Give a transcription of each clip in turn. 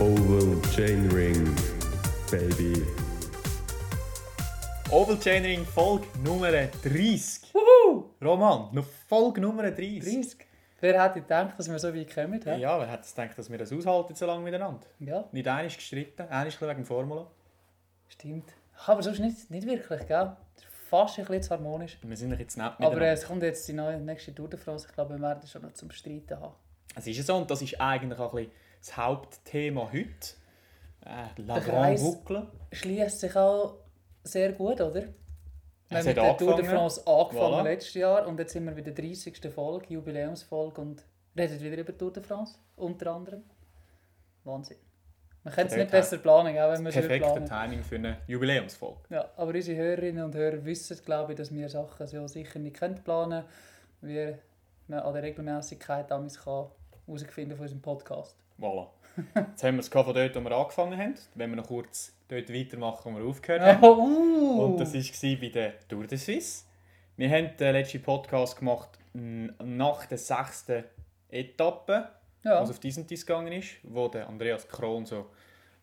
Oval Chainring, baby. Oval Chainring Folge Nummer 30. Wuhu! Roman, noch Folge Nummer 30. 30. Wer hätte gedacht, dass wir so weit kommen? hä? Ja, wer hätte gedacht, dass wir das aushalten so lange miteinander? ja Nicht einig gestritten, einig wegen Formula. stimmt. Aber sonst nicht, nicht wirklich, gell? Fast ein bisschen zu harmonisch. Wir sind jetzt nett Aber äh, es kommt jetzt die neue, nächste Tour de France. Ich glaube, wir werden schon noch zum Streiten haben. Es ist ja so, und das ist eigentlich auch ein bisschen das Hauptthema heute. Äh, La Der Grande Boucle. Schließt sich auch sehr gut, oder? Wir haben mit der Tour de. France angefangen Voilà. letztes Jahr und jetzt sind wir bei der 30. Folge, Jubiläumsfolge und reden wieder über Tour de France, unter anderem. Wahnsinn. Man kann es nicht besser planen, auch wenn wir es Perfekter planen. Timing für eine Jubiläumsfolge. Ja, aber unsere Hörerinnen und Hörer wissen, glaube ich, dass wir Sachen so sicher nicht können planen können, wie man an der Regelmäßigkeit damals kann herausfinden von unserem Podcast. Voilà. Jetzt haben wir es von dort, wo wir angefangen haben. Wenn wir noch kurz dort weitermachen, wo wir aufgehört haben. Oh, uh. Und das war bei der Tour de Suisse. Wir haben den letzten Podcast gemacht nach der sechsten Etappe, ja. was auf diesen Dies gegangen ist, wo der Andreas Krohn so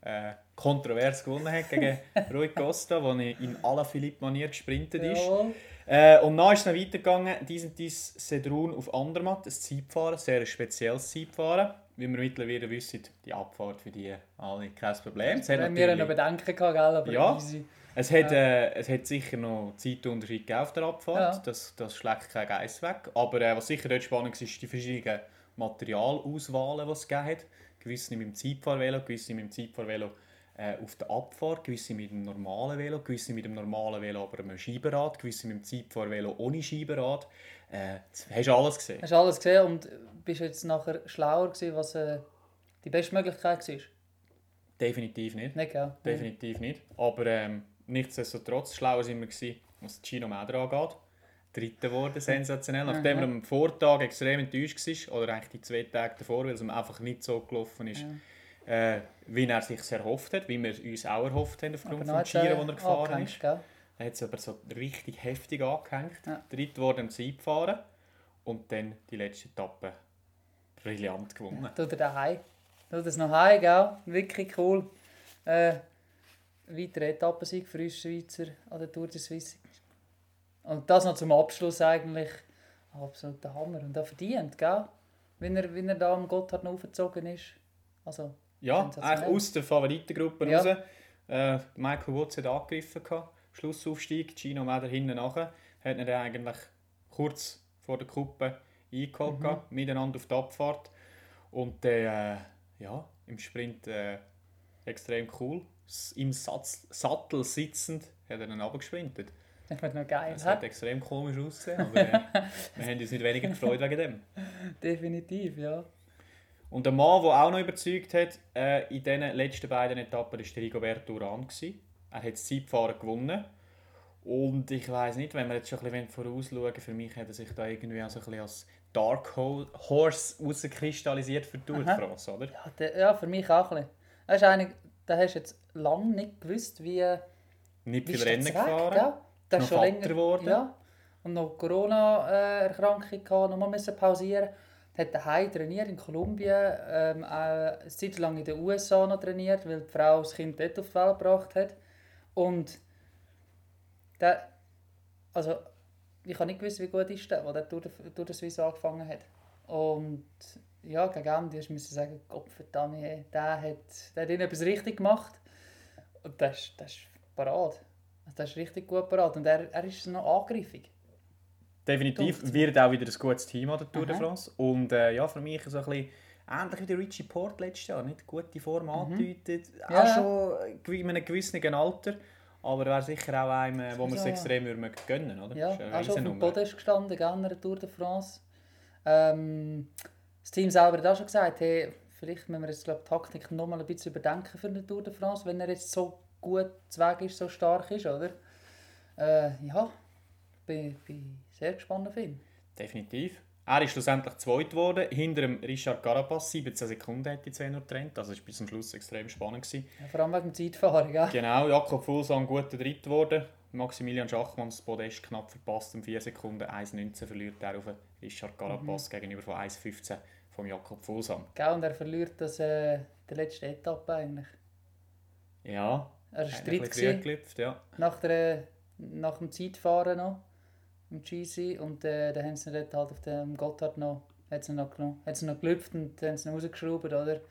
äh, kontrovers gewonnen hat gegen Rui Costa, wo er in aller Philipp-Manier gesprintet ist. Jawohl. Äh, und dann ist es noch weitergegangen, diesen Dies Sedrun auf Andermatt, ein Zeitfahren, sehr spezielles Zeitfahren. Wie wir mittlerweile wissen, die Abfahrt für die alle kein Problem. Es hat Wenn wir noch Bedenken gehabt, aber Ja. easy. es hat, äh, es hat sicher noch Zeitunterschied auf der Abfahrt, Ja. das, das schlägt kein Geist weg. Aber äh, was sicher dort spannend war, ist die verschiedenen Materialauswahlen, die es gegeben hat. Gewisse mit dem Zeitfahrvelo, gewisse mit dem Zeitfahrvelo äh, auf der Abfahrt, gewisse mit dem normalen Velo, gewisse mit dem normalen Velo aber mit einem Scheibenrad, gewisse mit dem Zeitfahrvelo ohne Scheibenrad. Äh, hast du alles gesehen? Hast du alles gesehen und bist jetzt nachher schlauer gewesen, was äh, die beste Möglichkeit war? Definitiv nicht. Nicht, gell? Definitiv nicht. Aber ähm, nichtsdestotrotz, schlauer sind wir gewesen, was Gino Mäder angeht. Dritter geworden, sensationell. Nachdem er am Vortag extrem enttäuscht war, oder eigentlich die zwei Tage davor, weil es ihm einfach nicht so gelaufen ist, äh, wie er sich erhofft hat, wie wir uns auch erhofft haben aufgrund Giro, er, den er gefahren ist. Gell? Er hat es aber so richtig heftig angehängt. Ja. Dritt wurde im Zeitfahren und dann die letzte Etappe brillant gewonnen. Tut er daheim. Tut das noch heim, gell? Wirklich cool. Äh, weiterer Etappensieg für uns Schweizer an der Tour de Suisse. Und das noch zum Abschluss eigentlich absoluter Hammer. Und auch verdient, gell? Wenn er, wenn er da am Gotthard noch aufgezogen ist. Also, Ja, eigentlich aus der Favoritengruppe Ja. raus. Äh, Michael Woods hat angegriffen. gehabt. Schlussaufstieg, Gino Meder hinten nachher. Hat ihn dann eigentlich kurz vor der Kuppe eingeholt, gehabt, miteinander auf die Abfahrt. Und dann, äh, ja, im Sprint äh, extrem cool. Im Satz, Sattel sitzend hat er dann runtergesprintet. das wird noch geil. Es hä? hat extrem komisch ausgesehen, aber äh, wir haben uns nicht weniger gefreut wegen dem. Definitiv, ja. Und der Mann, der auch noch überzeugt hat, äh, in diesen letzten beiden Etappen, war Rigoberto Urán. gewesen. Er hat das Zeitfahren gewonnen. Und ich weiß nicht, wenn wir jetzt schon ein bisschen vorausschauen, für mich hat er sich da irgendwie auch so ein bisschen als Dark Ho- Horse rauskristallisiert für die Tour de. France, oder? Ja, der, ja, für mich auch ein bisschen. Da hast du jetzt lange nicht gewusst, wie, Nicht wie viel Rennen gefahren. gell? Das ist schon länger geworden. Ja. Und noch Corona-Erkrankung gehabt, nochmal müssen pausieren. Hat daheim trainiert in Kolumbien, ähm, auch eine Zeit lang in den USA noch trainiert, weil die Frau das Kind dort auf die Welt gebracht hat. Und der, also ich habe nicht gewusst, wie gut ist der, der durch, den Swiss angefangen hat. Und ja, gegen Ende musste ich sagen, Gott verdammt, der hat, der hat etwas richtig gemacht. Und das, das ist parat. Also Das ist richtig gut parat. Und er, er ist noch angriffig. Definitiv wird auch wieder ein gutes Team an der Tour de. France. Und äh, ja, für mich so ein bisschen ähnlich wie der Richie Port letztes Jahr. Nicht gute Form. Mhm. Ja. Auch schon in einem gewissen Alter. Aber wäre sicher auch einem, äh, wo man es extrem würde gönnen oder? Ja, auch schon auf dem. Podest gestanden, gell, an der Tour de France. Ähm, das Team selber hat auch schon gesagt, hey, vielleicht müssen wir jetzt glaub, die Taktik noch mal ein bisschen überdenken für eine Tour de France, wenn er jetzt so gut Weg ist, so stark ist, oder? Äh, ja, bin, bin sehr gespannt auf ihn. Definitiv. Er ist schlussendlich zweit geworden, hinter dem Richard Carapaz. 17 Sekunden hat die zwei nur getrennt. Also es war bis zum Schluss extrem spannend. Gewesen. Ja, vor allem wegen dem Zeitfahren, gell? Genau, Jakob Fulsang guter Dritt geworden. Maximilian Schachmann das Podest knapp verpasst. Um 4 Sekunden 1,19 verliert er auf Richard Carapaz gegenüber von 1,15 vom Jakob Fulsang. Gell, und er verliert das, äh, der letzten Etappe eigentlich. Ja, Er eigentlich dritt ja. nach, der, nach dem Zeitfahren noch im GC und äh, dann haben sie ihn dort halt auf dem Gotthard noch, hat sie ihn noch genommen, hat sie noch gelüpft und haben sie ihn rausgeschraubt, oder?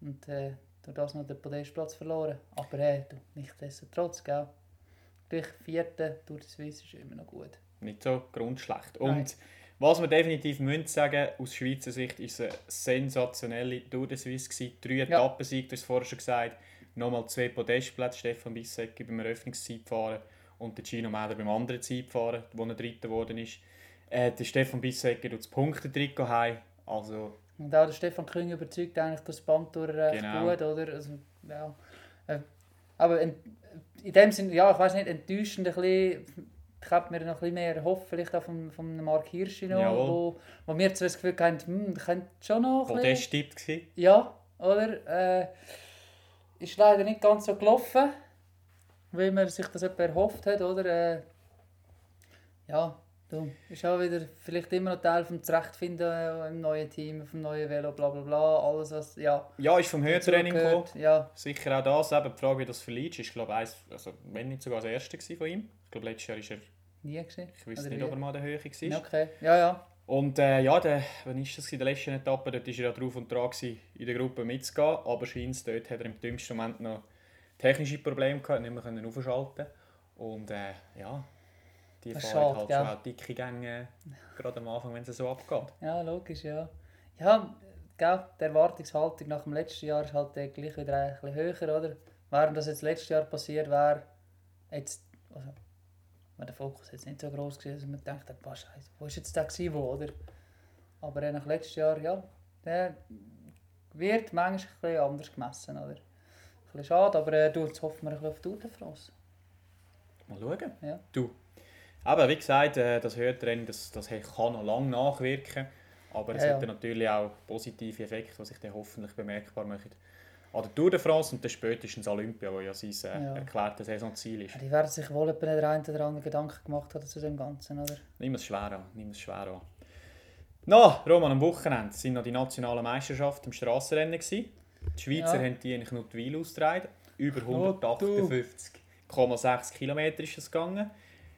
Und äh, durch das noch den Podestplatz verloren. Aber hey, du, nichtsdestotrotz, gell? Gleich vierte Tour de Suisse ist immer noch gut. nicht so grundschlecht. Nein. Und was wir definitiv müssen sagen, aus Schweizer Sicht ist es eine sensationelle Tour de Suisse gewesen. Drei Etappensieg, du hast es vorher schon gesagt. Nochmal zwei Podestplätze, Stefan Bissecki beim Eröffnungszeitfahren und der Gino Mäder beim anderen Zeitfahren, wo er Dritter geworden ist. Äh, der Stefan Bissecki tut das Punktetrikot heim. Also, Und auch der Stefan Küng überzeugt eigentlich das Band durch recht Genau. gut, oder? Also, ja. Äh, Aber in, in dem Sinne, ja, ich weiß nicht, enttäuschend ein bisschen. Ich hätte mir noch ein bisschen mehr erhofft, vielleicht auch von, von Mark Hirschi noch, Jawohl. wo, wo wir zwar das Gefühl hatten, hm, könnte schon noch ein bisschen... Gewesen. Ja, oder? Äh, ist leider nicht ganz so gelaufen, wie man sich das etwa erhofft hat, oder? Äh, ja, du, ist auch wieder vielleicht immer noch Teil vom Zurechtfinden äh, im neuen Team, vom neuen Velo, bla bla bla, alles was, ja. Ja, ist vom Höhentraining gekommen. Ja, Sicher auch das. Eben die Frage, wie das verliest, ist, glaube ich, eins, also, wenn nicht sogar das erste von ihm. Ich glaube, letztes Jahr ist er, nie gesehen. ich weiß nicht, ob er mal der Höhe war. Okay, ja, ja. Und äh, ja, der, wann ist das? In der letzten Etappe, dort war er ja drauf und dran, gewesen, in der Gruppe mitzugehen. Aber scheint dort hat er im dümmsten Moment noch technische Probleme gehabt, nicht mehr können aufschalten Und äh, ja, die Das fahren halt gell? schon auch dicke Gänge, gerade am Anfang, wenn es so abgeht. Ja, logisch, ja. Ja, gell, die Erwartungshaltung nach dem letzten Jahr ist halt äh, gleich wieder ein bisschen höher, oder? Während das jetzt letztes Jahr passiert wäre, jetzt, also, war der Fokus jetzt nicht so groß gewesen, dass man denkt, boah, Scheiße, wo ist jetzt der gewesen, wo, oder? Aber äh, nach letztes Jahr, ja, der wird manchmal ein bisschen anders gemessen, oder? Bisschen schade, aber äh, du, jetzt hoffen wir ein bisschen auf die Tour de France. Mal schauen. Ja. Du. Aber wie gesagt, äh, das Höhentraining das, das kann noch lange nachwirken. Aber es Ja, hat ja. natürlich auch positive Effekte, die sich dann hoffentlich bemerkbar machen. An der Tour de France und dann spätestens Olympia, wo ja sein äh, Ja. erklärtes Saisonziel ist. Ja, die werden sich wohl etwa den einen oder anderen Gedanken gemacht haben zu dem Ganzen, oder? Nimm es schwer an, nimm es schwer an. Na, Roman, am Wochenende sind noch die nationalen Meisterschaften im Strassenrennen gewesen. Die Schweizer Ja. haben die eigentlich nur die Weil ausgetragen. Über Oh, du. 158,6 Kilometer ist es gegangen.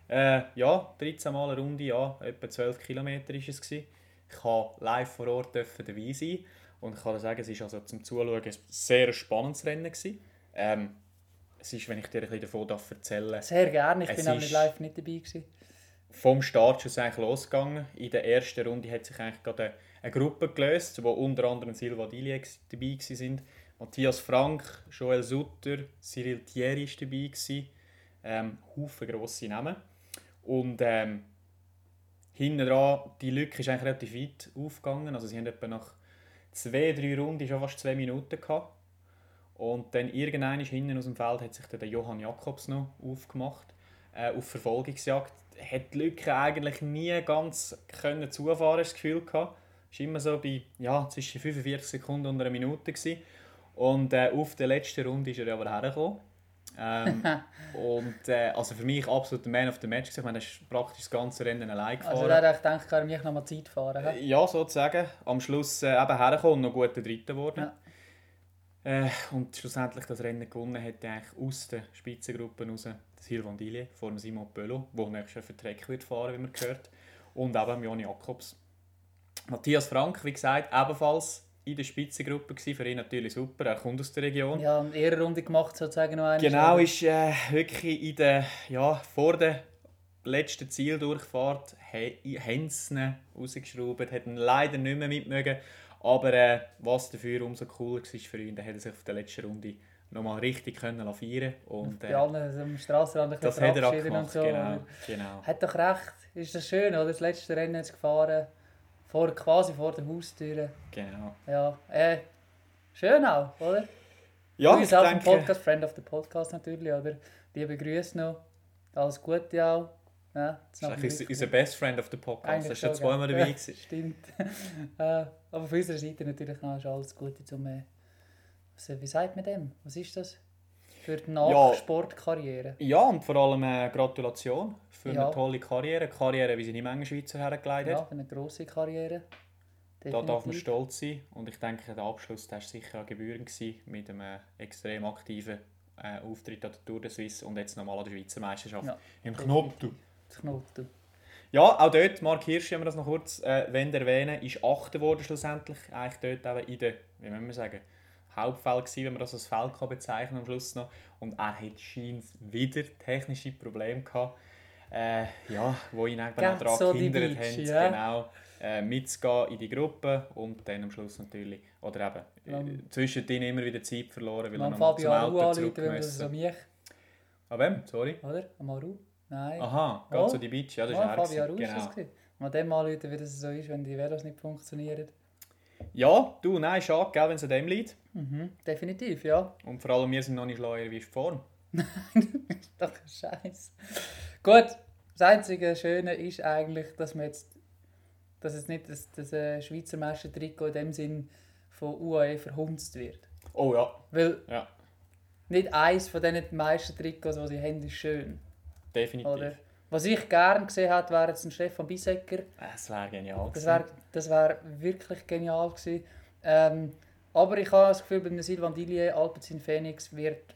Äh, ja, 13 Mal eine Runde, ja, etwa 12 Kilometer ist es gewesen. Ich durfte live vor Ort dürfen dabei sein und ich kann sagen, es war also zum Zuschauen ein sehr spannendes Rennen gewesen. Ähm, es ist, wenn ich dir ein bisschen davon darf erzählen Sehr gerne, ich Es bin nämlich ist- live nicht dabei gewesen. vom Start schon eigentlich losgegangen. In der ersten Runde hat sich eigentlich gerade eine, Gruppe gelöst, wo unter anderem Silva Diliex dabei sind. Matthias Frank, Joel Sutter, Cyril Thierry war dabei. Ähm, Haufen grosse Namen. Und ähm, hinten dran, die Lücke ist eigentlich relativ weit aufgegangen. Also sie haben etwa nach zwei, drei Runden schon fast zwei Minuten gehabt. Und dann irgendwann hinten aus dem Feld hat sich der Johann Jakobs noch aufgemacht äh, auf Verfolgungsjagd. Hat die Lücke eigentlich nie ganz können zufahren, das Gefühl gehabt. Es war immer so bei ja, zwischen 45 Sekunden und einer Minute. Gewesen. Und äh, auf der letzten Runde ist er aber hergekommen. Ähm, und äh, also für mich absolut der Man of the Match. gewesen. Ich meine, er ist praktisch das ganze Rennen allein gefahren. Also da hätte ich kann ich noch mal Zeit fahren. hä? Ja, sozusagen. Am Schluss äh, eben hergekommen und noch gut der Dritte geworden. Äh, und schlussendlich das Rennen gewonnen hat eigentlich aus der Spitzengruppe raus der Silvan Dillier vor dem Simon Pöllo, der nächstes Jahr für Trek wird fahren, wie man gehört. Und eben Joni Jakobs. Matthias Frank, wie gesagt, ebenfalls in der Spitzengruppe gewesen. Für ihn natürlich super, er kommt aus der Region. Ja, eine Ehrenrunde gemacht sozusagen noch einmal. Genau, oder? ist äh, wirklich in der, ja, vor der letzten Zieldurchfahrt he- haben sie ihn rausgeschraubt, hat ihn leider nicht mehr mitmögen. Aber äh, was dafür umso cooler war für ihn, dann hat er sich auf der letzten Runde nochmal richtig können feiern und äh, allen am Strassenrand das hat er auch gemacht. und so. genau, genau. Hat doch recht. Ist das schön, oder? Das letzte Rennen jetzt gefahren. Vor, quasi vor der Haustür. genau. Ja, äh, schön auch, oder? Ja, du ich bist auch ein denke, Podcast, Friend of the Podcast natürlich, oder? Liebe Grüße noch. Alles Gute auch. Ja, das ist eigentlich unser, Best Friend of the Podcast. Eigentlich ist schon zweimal dabei Ja. Stimmt. äh, aber von unserer Seite natürlich noch ist alles Gute zum. Äh, was, wie sagt man dem? Was ist das? Für die Nachsportkarriere. Ja, und vor allem äh, Gratulation für Ja. eine tolle Karriere. Karriere, wie sie nicht Menge Schweizer hergelegt hat. Ja, eine grosse Karriere. Da darf man Definitiv. stolz sein. Und ich denke, der Abschluss der war sicher an Gebühren gewesen, mit einem äh, extrem aktiven äh, Auftritt an der Tour de Suisse und jetzt nochmal an der Schweizer Meisterschaft Ja, im definitiv. Knoten. Ja, auch dort, Mark Hirsch, wenn wir das noch kurz äh, erwähnen, ist Achter geworden schlussendlich. Eigentlich dort eben in der, wie wollen wir sagen, Hauptfeld gewesen, wenn man das als Feld kann bezeichnen am Schluss noch. Und er hat scheint wieder technische Probleme gehabt, äh, ja, wo ihn eben auch daran so gehindert haben, ja. genau, äh, mitzugehen in die Gruppe und dann am Schluss natürlich, oder eben, Lamm- äh, zwischendrin immer wieder Zeit verloren, weil er Am noch zum Auto zurück wenn das so müssen. mich, An wem? Sorry? oder? Am Aru? Nein. Aha, Oh. ganz so die Beach, ja, das Ja, ist er. Fabio Aru gewesen. ist das gewesen. Mal dem anrufen, wie das so ist, wenn die Velos nicht funktionieren. Ja, du, nein, schade, gell, wenn es an dem liegt. Mhm, definitiv, ja. Und vor allem, wir sind noch nicht schlauer wie Form. Doch ein Scheiß. Gut, das einzige Schöne ist eigentlich, dass man jetzt, dass es nicht das, das äh, Schweizer Meistertrikot in dem Sinn von UAE verhunzt wird. Oh ja, Weil ja, nicht eins von diesen Meistertrikots, die sie haben, ist schön. definitiv. Oder? Was ich gerne gesehen hätte, wäre jetzt ein Stefan Bisecker. Es wäre genial Das gewesen. wäre das wär wirklich genial gewesen. Ähm, aber ich habe das Gefühl, bei einem Silvan Dillier, Alpecin Phoenix wird,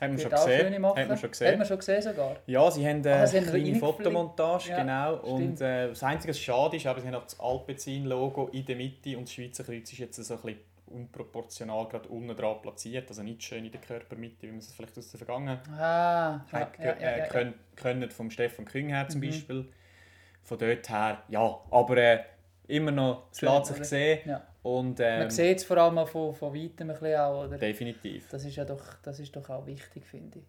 Haben wir schon wird auch schöne gesehen. machen. Haben wir schon Hat man schon gesehen sogar. Ja, sie haben äh, Ah, eine sie haben kleine. Fotomontage, Ja, genau. Und stimmt. äh, das Einzige, was schade ist, aber sie haben auch das Alpecin-Logo in der Mitte und das Schweizer Kreuz ist jetzt so ein bisschen unproportional gerade unten dran platziert. Also nicht schön in der Körpermitte, wie man es vielleicht aus der Vergangenheit Ah, ja, hat ja, ja, äh, ja, können, können vom Stefan Küng her zum Mhm. Beispiel. Von dort her, ja. Aber äh, immer noch, es lässt sich sehen. Ja. Und ähm, Man sieht es vor allem auch von, von weitem ein bisschen auch, oder? definitiv. Das ist ja doch, das ist doch auch wichtig, finde ich.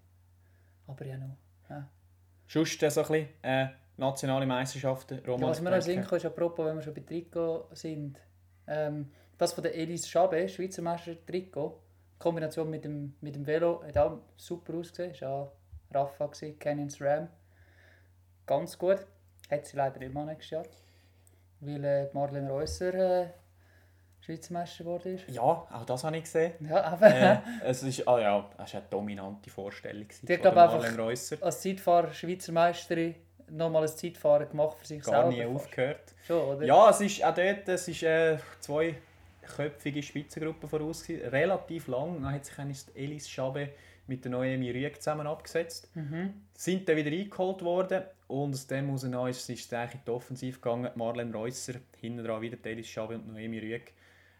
Aber ja noch. Ja. Sonst äh, so ein bisschen äh, nationale Meisterschaften. Ja, Roman, was mir noch Sinn ist apropos, wenn wir schon bei Trikot sind. Ähm, das von der Elise Schabe, Schweizer Meister Trikot, in Kombination mit dem, mit dem Velo, hat auch super ausgesehen. War auch Rafa, gewesen, Canyons Ram. Ganz gut. Hat sie leider immer nächstes Jahr. Weil äh, Marlene Reusser äh, Schweizer Meister geworden ist. Ja, auch das habe ich gesehen. Ja, aber äh, es ist, ah ja, es war eine dominante Vorstellung. gewesen Die hat, von glaub, der einfach- Marlene Reusser. als Zeitfahrer, Schweizer Meisterin, nochmal ein Zeitfahren gemacht für sich Gar selber. nie fast. aufgehört. Schon, oder? Ja, es ist auch dort, es ist eine zweiköpfige Spitzengruppe voraus. Relativ lang. Dann hat sich Elis Schabe mit der Noemi Rüegg zusammen abgesetzt. Mhm. Sind dann wieder eingeholt worden und aus dem heraus ist es eigentlich in die Offensive gegangen. Marlene Reusser, hinten dran wieder Elis Schabe und Noemi Rüegg.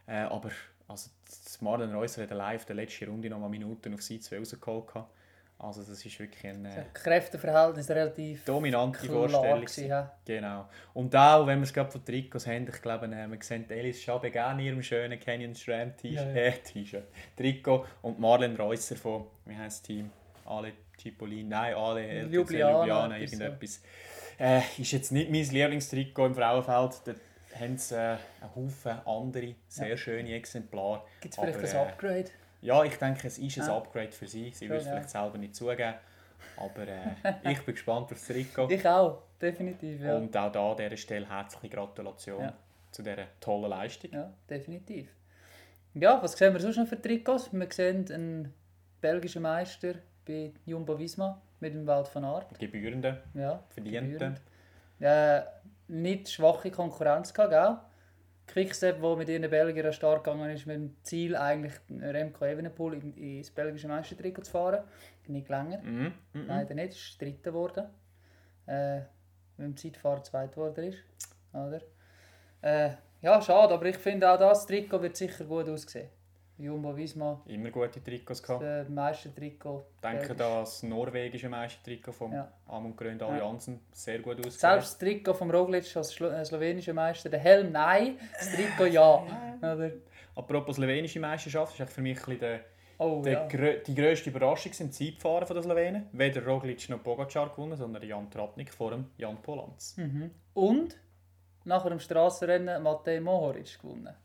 Äh, aber also, das Marlene Reusser hat live der letzten Runde noch mal Minuten auf sie zwei rausgeholt. gehabt. Also das ist wirklich eine äh, Kräfteverhältnis relativ dominante klar Vorstellung. ja. Genau. Und auch, wenn wir es gerade von Trikots haben, ich glaube, äh, wir sehen Elis Schabe gerne in ihrem schönen Canyon Shram T-Shirt, Ja, ja. äh, Trikot und Marlene Reusser von, wie heißt das Team? Ale Cipollini, nein, Ale LTC Ljubljana, Ljubljana, so. irgendetwas. Äh, ist jetzt nicht mein Lieblingstrikot im Frauenfeld, da haben sie äh, einen Haufen andere, sehr schöne Exemplare. Gibt es vielleicht ein äh, Upgrade? Ja, ich denke, es ist ein Ah. Upgrade für sie. Sie will es ja. vielleicht selber nicht zugeben. Aber äh, ich bin gespannt auf das Trikot. Ich auch, definitiv, ja. Und auch da an dieser Stelle herzliche Gratulation Ja. zu dieser tollen Leistung. Ja, definitiv. Ja, was sehen wir sonst noch für Trikots? Wir sehen einen belgischen Meister bei Jumbo Visma mit dem Wald von Aert. Gebührende, Ja, verdiente. gebührend. Äh, nicht schwache Konkurrenz gehabt, gell? Quickstep, wo mit ihren Belgiern stark gegangen ist, mit dem Ziel eigentlich Remco Evenepoel in, ins belgische Meistertrikot zu fahren. Nicht länger. Mhm. Mhm. Leider nicht, ist dritter geworden. Äh, mit dem Zeitfahrer zweit geworden ist. Oder? Äh, ja, schade, aber ich finde auch das Trikot wird sicher gut aussehen. Jumbo Visma, Immer gute Trikots das gehabt. äh, Meistertrikot. Denke Belgisch. da das norwegische Meistertrikot vom Ja. Amund Grönd Allianzen. Sehr gut ausgesehen. Selbst das Trikot vom Roglic als äh, slowenischer Meister, der Helm nein, das Trikot ja. Oder? Apropos slowenische Meisterschaft, ist für mich ein der, Oh der ja. grö die grösste Überraschung sind die Zeitfahren der Slowenen. Weder Roglic noch Pogacar gewonnen, sondern Jan Tratnik vor dem Jan Polanz. Mhm. Und nach dem Strassenrennen Matej Mohoric gewonnen.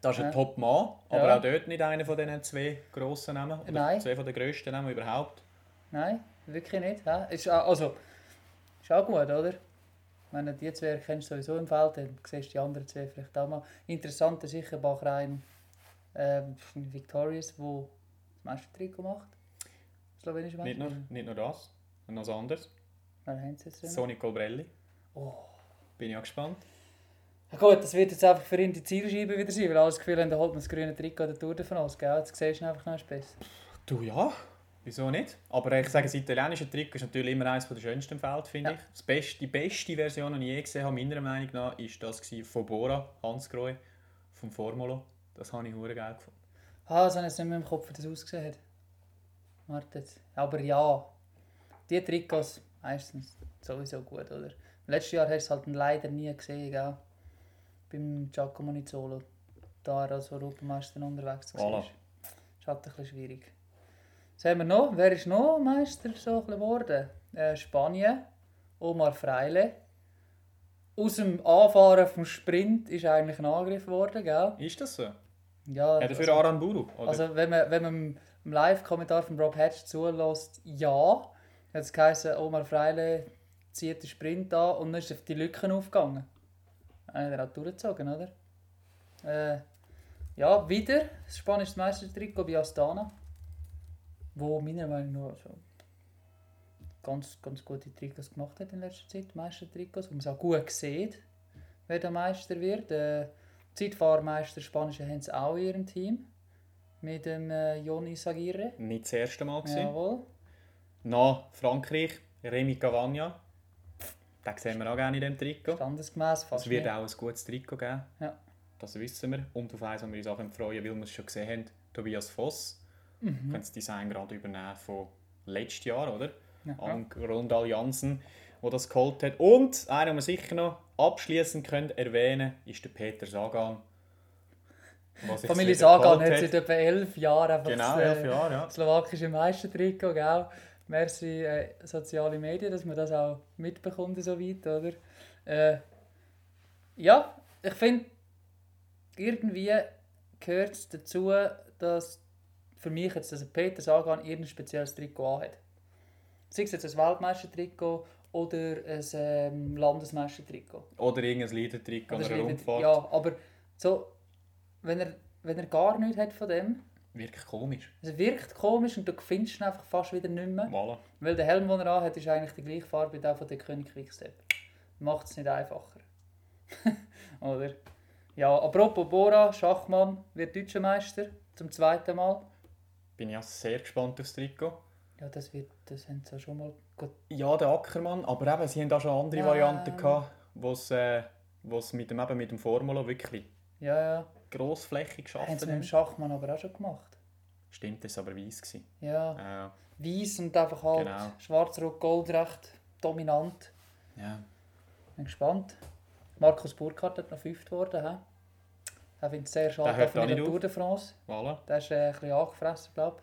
Das ist ein Ja. Top-Mann, aber Ja. auch dort nicht einer von diesen zwei grossen Namen. Oder Nein. zwei von den grössten Namen überhaupt. Nein, wirklich nicht. hä? Ist, auch- also, ist auch gut, oder? Wenn du die zwei kennst sowieso im Feld, dann siehst du die anderen zwei vielleicht auch mal. Interessant ist sicher Bachrein ähm, Victorious, wo das Meistertrikot macht. Slowenische Nicht Meister. nur, nicht nur das, noch was anderes. Wer haben sie jetzt denn? Sonny Colbrelli. Oh. Bin ich auch gespannt. Ja gut, das wird jetzt einfach für ihn die Zielscheibe wieder sein, weil alle das Gefühl haben, er holt noch das grüne Trikot der Tour de France, gell? Jetzt siehst du einfach noch besser. Du ja, wieso nicht? Aber ich sage, das italienische Trikot ist natürlich immer eines der schönsten im Feld, finde Ja. ich. Das beste, die beste Version, die ich je gesehen habe, meiner Meinung nach, ist das von Bora, Hans Grohe, vom Formolo. Das habe ich hure geil gefunden. Ah, das habe ich jetzt nicht mehr im Kopf, wie das ausgesehen hat. Warte jetzt. Aber ja, die Trikots meistens sowieso gut, oder? Letztes Jahr hast du es halt leider nie gesehen, gell? Beim Giacomo Nizzolo. Da er als Europameister unterwegs war. Voilà. Ist halt ein bisschen schwierig. Was haben wir noch? Wer ist noch Meister so geworden? Äh, Spanien. Omar Freile. Aus dem Anfahren vom Sprint ist eigentlich ein Angriff geworden, gell? Ist das so? Ja, Ja, dafür Aranburu, oder? also wenn man, wenn man im- Live-Kommentar von Rob Hatch zulässt, ja. Hat es geheißen, Omar Freile zieht den Sprint an und dann ist auf die Lücken aufgegangen. Dann hat auch durchgezogen, oder? Äh, ja, wieder das spanische Meistertrikot bei Astana. Wo meiner Meinung nach also ganz, ganz gute Trikots gemacht hat in letzter Zeit. Meistertrikots, wo man es auch gut sieht, wer der Meister wird. Äh, Zeitfahrmeister Spanische haben es auch in ihrem Team. Mit dem äh, Jon Isagire. Nicht das erste Mal gewesen. Jawohl. Nach Frankreich, Remy Cavagna. Den sehen wir auch gerne in diesem Trikot. Standesgemäß fast. Es wird nicht. auch ein gutes Trikot geben. Ja. Das wissen wir. Und auf eins, wo wir uns auch freuen, weil wir es schon gesehen haben, Tobias Voss. Mhm. Kann das Design gerade übernehmen von letztes Jahr, oder? Ja. An Rondal Jansen, der das geholt hat. Und einer, den wir sicher noch abschließend können erwähnen ist der Peter Sagan. Familie Sagan hat seit etwa elf Jahren einfach Genau, das, elf äh, Jahre, ja. slowakische Meistertrikot, gell? Merci äh, soziale Medien, dass man das auch mitbekommt so weit, oder? Äh, ja, ich finde, irgendwie gehört es dazu, dass für mich jetzt, dass Peter Sagan irgendein spezielles Trikot anhat. Sei es jetzt ein Weltmeistertrikot oder ein ähm, Landesmeistertrikot. Oder irgendein Leader-Trikot Oder oder eine Rundfahrt. Ja, aber so, wenn er, wenn er gar nichts hat von dem, Wirklich komisch. es wirkt komisch und du findest ihn einfach fast wieder nicht mehr. Voilà. Weil der Helm, den er anhat, ist eigentlich die gleiche Farbe wie der von der König Quickstep. Macht es nicht einfacher. Oder? Ja, apropos Bora, Schachmann wird Deutscher Meister zum zweiten Mal. Bin ich auch sehr gespannt aufs Trikot. Ja, das wird, das haben sie ja schon mal. Ja, der Ackermann, aber eben, sie haben auch schon andere Ja. Varianten gehabt, wo es äh, mit dem, eben mit dem Formulo wirklich Ja, ja. Grossflächig Haben geschafft sie dem haben. Schachmann aber auch schon gemacht. Stimmt, das war aber weiss. gewesen. Ja, Äh, weiß und einfach halt Genau. schwarz-rot-gold recht dominant. ja. Bin gespannt. Markus Burkhardt hat noch fünft geworden. He? Er findet es sehr Der schade hört von der nicht Tour de France. Voilà. Der ist äh, ein bisschen angefressen, glaube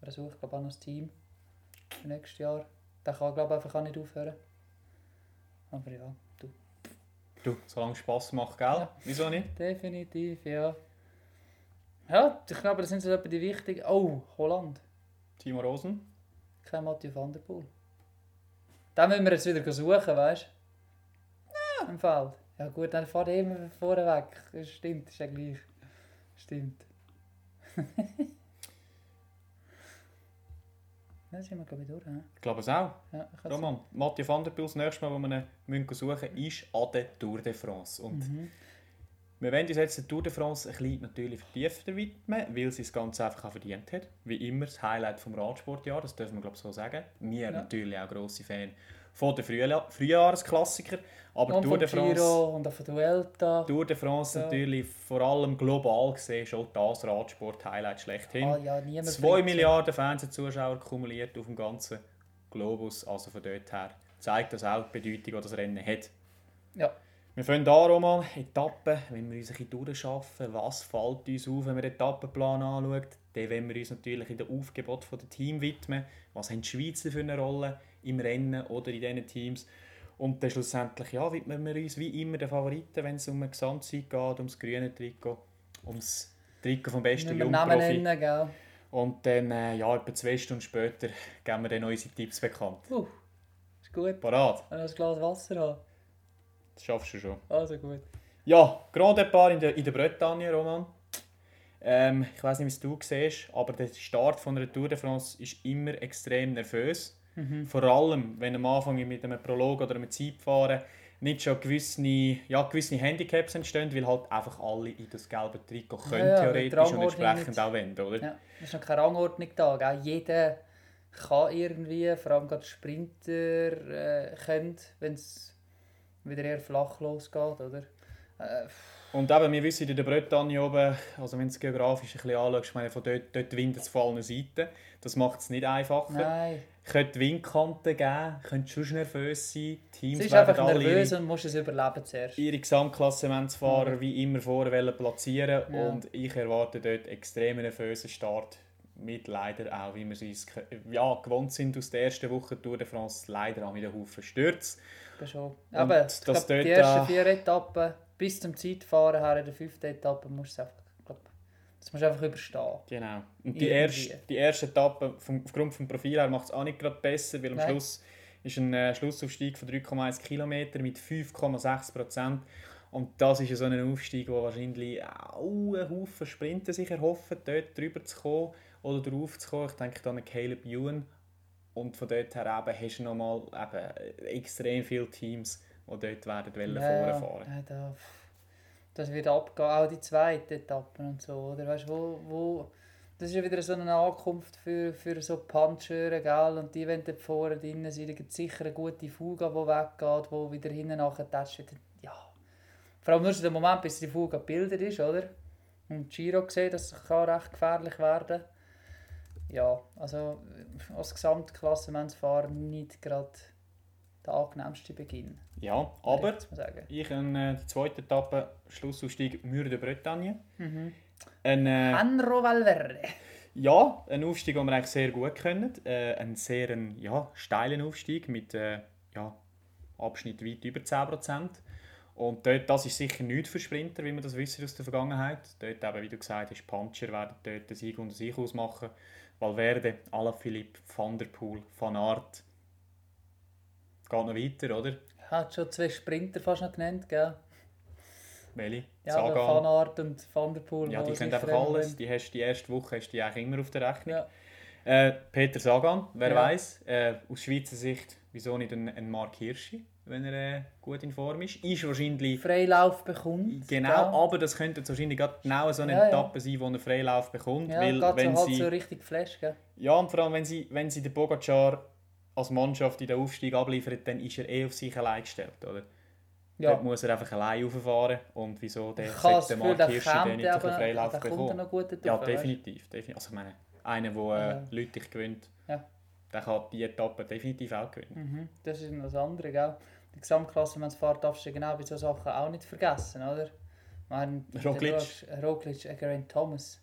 ich. Er sucht glaube auch noch ein Team für nächstes Jahr. Der kann glaube ich einfach auch nicht aufhören. Aber ja, du. Solange es Spass macht, gell? Ja. Wieso nicht? Definitiv, ja. Ja, ich glaube, das sind so etwa die wichtigen. Oh, Holland. Timo Rosen? Kein Mathieu van der Poel. Den müssen wir jetzt wieder suchen, weißt du? Ja. Im Feld. Ja gut, dann fahrt er immer vorne weg. Stimmt, ist ja gleich. Stimmt. Dann sind wir glaube ich durch. He? Ich glaube es auch. Ja, Roman, Mathieu van der Poel, das nächste Mal, wo wir ihn suchen ist an der Tour de France. Und Mhm. wir wollen uns jetzt der Tour de France ein bisschen natürlich vertiefter widmen, weil sie das Ganze einfach auch verdient hat. Wie immer das Highlight vom Radsportjahr, das dürfen wir glaube ich so sagen. Wir Ja. natürlich auch grosse Fan von den Frühla- Frühjahrsklassiker. Aber Und Tour de France... Giro und der Vuelta. Tour de France Ja. natürlich vor allem global gesehen schon das Radsport-Highlight schlechthin. Ah, ja, niemand 2 bringt's. Milliarden Fernsehzuschauer kumuliert auf dem ganzen Globus. Also von dort her zeigt das auch die Bedeutung, die das Rennen hat. Ja. Wir fangen hier Roman Etappen, wenn wir uns ein bisschen durchschaffen, was fällt uns auf, wenn wir den Etappenplan anschauen, dann wollen wir uns natürlich in der Aufgebot von der Team widmen. Was haben die Schweizer für eine Rolle im Rennen oder in diesen Teams? Und dann schlussendlich ja, widmen wir uns wie immer den Favoriten, wenn es um eine Gesamtsieg geht, ums grüne Trikot, ums Trikot vom besten Jungprofi. nennen? Und dann, äh, ja, etwa zwei Stunden später, geben wir dann unsere Tipps bekannt. Uh, ist gut. Parat, Wenn ich ein Glas Wasser habe. das schaffst du schon. Also gut. Ja, Grand Depart in der, in der Bretagne, Roman. Ähm, ich weiß nicht, wie es du siehst, aber der Start von einer Tour de France ist immer extrem nervös. Mhm. Vor allem, wenn am Anfang mit einem Prolog oder einem Zeitfahren nicht schon gewisse, ja, gewisse Handicaps entstehen, weil halt einfach alle in das gelbe Trikot können, Ja, ja, theoretisch und entsprechend nicht. auch wenden, oder? Ja, es ist noch keine Rangordnung da. Gell? Jeder kann irgendwie, vor allem gerade Sprinter, äh, können, wenn es wieder eher flach losgeht. Oder? Äh, Und eben, wir wissen in der Bretagne oben, also wenn du es geografisch ein bisschen anschaust, ich meine, von dort, dort windet es von allen Seiten. Das macht es nicht einfacher. nein, Könnte Windkanten geben, könnte schon nervös sein. es Teams ist werden einfach alle nervös ihre, und musst es überleben zuerst. ihre Gesamtklassementsfahrer wie immer vorher platzieren Ja. und ich erwarte dort extrem nervösen Start mit leider auch, wie wir es ja, gewohnt sind aus der ersten Woche Tour de France, leider auch wieder Haufen Stürze. Aber schon. Und Aber das ich glaub, dort die ersten vier Etappen bis zum Zeitfahren her in der fünften Etappe musst du es einfach, glaub, das musst du einfach überstehen. Genau. Und die erste, die erste Etappe vom, aufgrund des Profil her macht es auch nicht gerade besser, weil am Nein. Schluss ist ein äh, Schlussaufstieg von 3,1 km mit 5,6 Prozent. Und das ist ja so ein Aufstieg, wo wahrscheinlich auch ein Haufen Sprinter sich erhoffen, dort drüber zu kommen oder drauf zu kommen. Ich denke da an Caleb Ewan. Und von dort her eben hast du nochmal eben extrem viele Teams, die dort werden wollen Ja, vorfahren. ja, da, das wird abgehen, auch die zweite Etappe und so, oder? Weißt, wo, wo, das ist ja wieder so eine Ankunft für, für so Puncher, gell? Und die, wenn dort vorne drin sind, gibt sicher eine gute Fuga, die weggeht, die wieder hinten nachher tätscht. Ja. Vor allem nur so der Moment, bis die Fuga gebildet ist, oder? Und Giro gesehen, das kann recht gefährlich werden. Ja, also als Gesamtklassementsfahren nicht gerade der angenehmste Beginn. Ja, ich aber ich habe äh, die zweite Etappe, Schlussaufstieg Mur de Bretagne. Mhm. Ein, äh, Andro Valverde. ja, ein Aufstieg, den wir eigentlich sehr gut können. Äh, ein sehr ein, ja, steilen Aufstieg mit äh, ja, Abschnitt weit über 10%. Und dort, das ist sicher nichts für Sprinter, wie wir das wissen aus der Vergangenheit. Dort eben, wie du gesagt hast, Puncher werden dort den Sieg unter sich ausmachen. Valverde, Alaphilippe, Van der Poel, Van Aert. Geht noch weiter, oder? Hat schon zwei Sprinter fast noch genannt, gell? Meli, Ja, Sagan. Van Aert und Van der Poel. Ja, die können einfach alles. Die, hast, die erste Woche hast du die eigentlich immer auf der Rechnung. Ja. Äh, Peter Sagan, wer Ja. weiß, äh, aus Schweizer Sicht, wieso nicht ein, ein Mark Hirschi, wenn er äh, gut in Form ist. Ist wahrscheinlich. Freilauf bekommt. Genau, gell? aber das könnte jetzt wahrscheinlich genau so eine Ja, ja. Etappe sein, wo er Freilauf bekommt. Ja, weil wenn so halt sie, so richtig Flash, gell? ja, und vor allem, wenn sie, wenn sie den Pogacar als Mannschaft in den Aufstieg abliefert, dann ist er eh auf sich allein gestellt, oder? Ja. Dort muss er einfach allein rauffahren und wieso der sollte Mark Hirschi kommt nicht einen Freilauf bekommen. Ja, definitiv, definitiv. Also ich meine, einer, der äh, Ja. Leute gewinnt, Ja. der kann die Etappe definitiv auch gewinnen. Mhm, das ist das andere, gell? Die Gesamtklasse, wenn es fährt, darfst du genau bei solchen Sachen auch nicht vergessen, oder? Meine, Roglic. Roglic, äh, Geraint Thomas.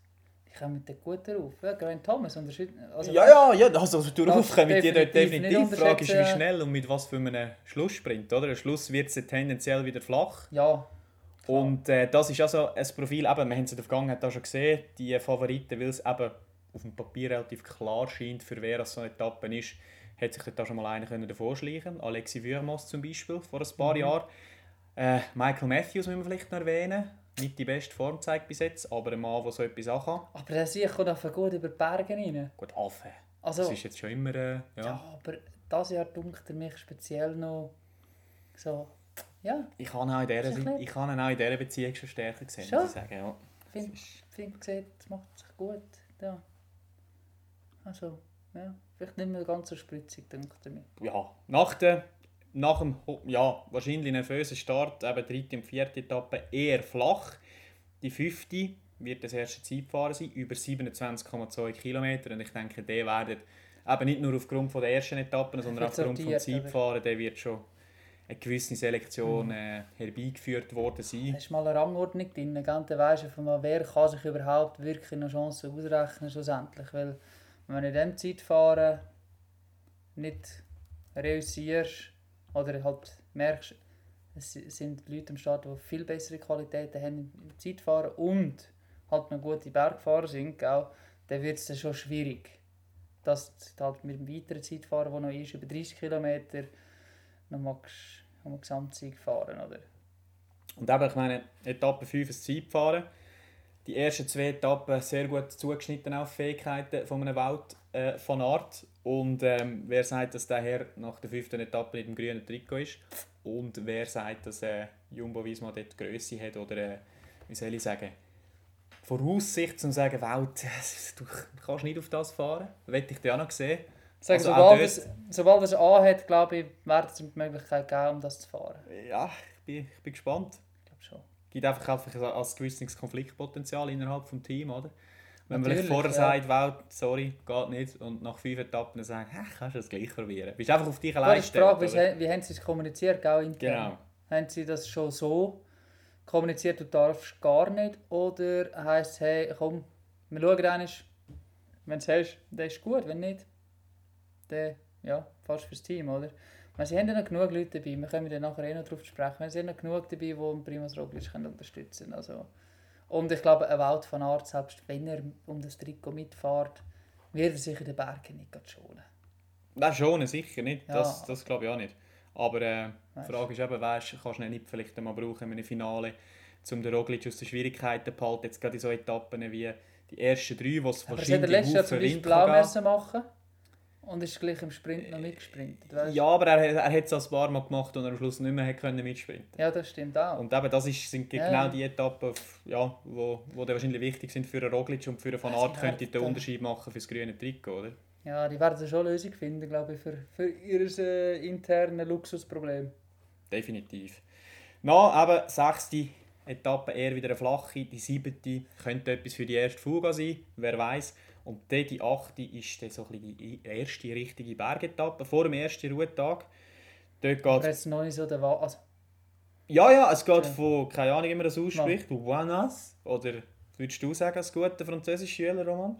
Kommen mit der gut drauf. Ja, Geraint Thomas unterscheidet. Also, ja, ja, ja, also Das kommen die dort definitiv. Die Frage ist, wie schnell und mit was für einem Schlusssprint, oder? Ein Schluss wird es tendenziell wieder flach. Ja, Klar. Und äh, das ist also ein Profil, eben, wir haben es in der Vergangenheit auch schon gesehen, die Favoriten, weil es eben auf dem Papier relativ klar scheint, für wer das so eine Etappe ist, hat sich dort auch schon mal einer können davor schleichen Alexi Würmos zum Beispiel, vor ein paar Mhm. Jahren. Äh, Michael Matthews müssen wir vielleicht noch erwähnen. Nicht die beste Form zeigt bis jetzt, aber ein Mann, der so etwas auch kann. aber der Sieg kommt einfach gut über die Berge rein. Gut, Affe. Also, Das ist jetzt schon immer, äh, ja. ja. aber dieses Jahr dunkelt er mich speziell noch so. Ja, Ich habe ihn auch in dieser, ich habe auch in dieser Beziehung schon stärker gesehen, Schon? muss ich sagen. Ja. finde find, gesehen, das macht sich gut. Ja. Also, ja, vielleicht nicht mehr ganz so spritzig, denke ich mir. ja, nach, der, nach dem ja, wahrscheinlich nervösen Start, eben dritte und vierte Etappe, eher flach. Die fünfte wird das erste Zeitfahren sein, über 27,2 Kilometer. Und ich denke, der werden eben nicht nur aufgrund von der ersten Etappen, sondern aufgrund vom oder? Zeitfahren, der wird schon eine gewisse Selektion äh, herbeigeführt worden sein. Da ist mal eine Rangordnung drin, dann weisst du, von wer kann sich überhaupt wirklich eine Chance ausrechnen schlussendlich. Weil wenn du in diesem Zeitfahren nicht reüssierst oder halt merkst, es sind Leute am Start, die viel bessere Qualitäten haben im Zeitfahren und halt noch gute Bergfahrer sind, gell? dann wird es schon schwierig. Dass du halt mit dem weiteren Zeitfahren, der noch ist, über 30 Kilometer, noch magst, noch mal Gesamtsieg fahren, oder? Und eben, ich meine, Etappe 5 ist Zeitfahren. Die ersten zwei Etappen sehr gut zugeschnitten auf Fähigkeiten von einem Welt äh, von Art. Und ähm, wer sagt, dass der Herr nach der fünften Etappe in dem grünen Trikot ist? und wer sagt, dass äh, Jumbo-Visma dort die Grösse hat oder, äh, wie soll ich sagen, Voraussicht, um zu sagen, Welt, du kannst nicht auf das fahren. Möchte ich dir auch noch sehen. Sag, Also sobald, dort- es, sobald es anhat, glaube ich, wird es die Möglichkeit geben, um das zu fahren. Ja, ich bin, ich bin gespannt. Ich glaube schon. gibt einfach, einfach ein, ein gewisses Konfliktpotenzial innerhalb des Teams, oder? Wenn man Natürlich, vorher ja. sagt, Welt, sorry, geht nicht, und nach fünf Etappen dann sagen, hä, kannst du das gleich probieren. Bist einfach auf dich allein Frage, wie, gestellt, sie- wie haben sie es kommuniziert, auch intern? Genau. Haben sie das schon so kommuniziert, du darfst gar nicht? Oder heisst es, hey, komm, wir schauen einmal, wenn du es hast, dann ist gut, wenn nicht, dann, ja, fast fürs Team, oder? Weil sie haben ja noch genug Leute dabei, wir können ja nachher eh noch darauf sprechen, sie haben noch genug dabei, die Primus Roglic unterstützen können. Also, und ich glaube, ein Wout van Aert, selbst wenn er um das Trikot mitfährt, wird er sich in den Bergen nicht schonen. Nein, schon, sicher nicht. Ja. Das, das glaube ich auch nicht. Aber äh, die. Frage ist eben, weißt, kannst du ihn nicht vielleicht einmal brauchen in einem Finale, um den Roglic aus den Schwierigkeiten zu behalten, jetzt gerade in so Etappen wie die ersten drei, wo es Aber das hat er wahrscheinlich letztes Jahr zum Beispiel auch machen und ist gleich im Sprint noch mitgesprintet. Weißt? Ja, aber er, er hat es ein paar Mal gemacht und er am Schluss nicht mehr können mitsprinten ja, das stimmt auch. Und eben, das ist, sind genau ja. die Etappen, ja, wo, wo dann wahrscheinlich wichtig sind für einen Roglic und für einen Van Aert könnte den Unterschied machen für das grüne Trikot, oder? Ja, die werden schon Lösung finden, glaube ich, für, für ihr äh, internes Luxusproblem. Definitiv. Na, eben, sechste Etappe eher wieder eine flache, die siebte könnte etwas für die erste Fuga sein, wer weiß. Und dann die achte ist dann so ein bisschen die erste richtige Bergetappe vor dem ersten Ruhetag. Dort Aber geht jetzt noch nicht so der Wa also, Ja, ja, es geht Ja. von, keine Ahnung, wie man das ausspricht, Buenas. Oder würdest du sagen, als guter französischer Schüler, Roman?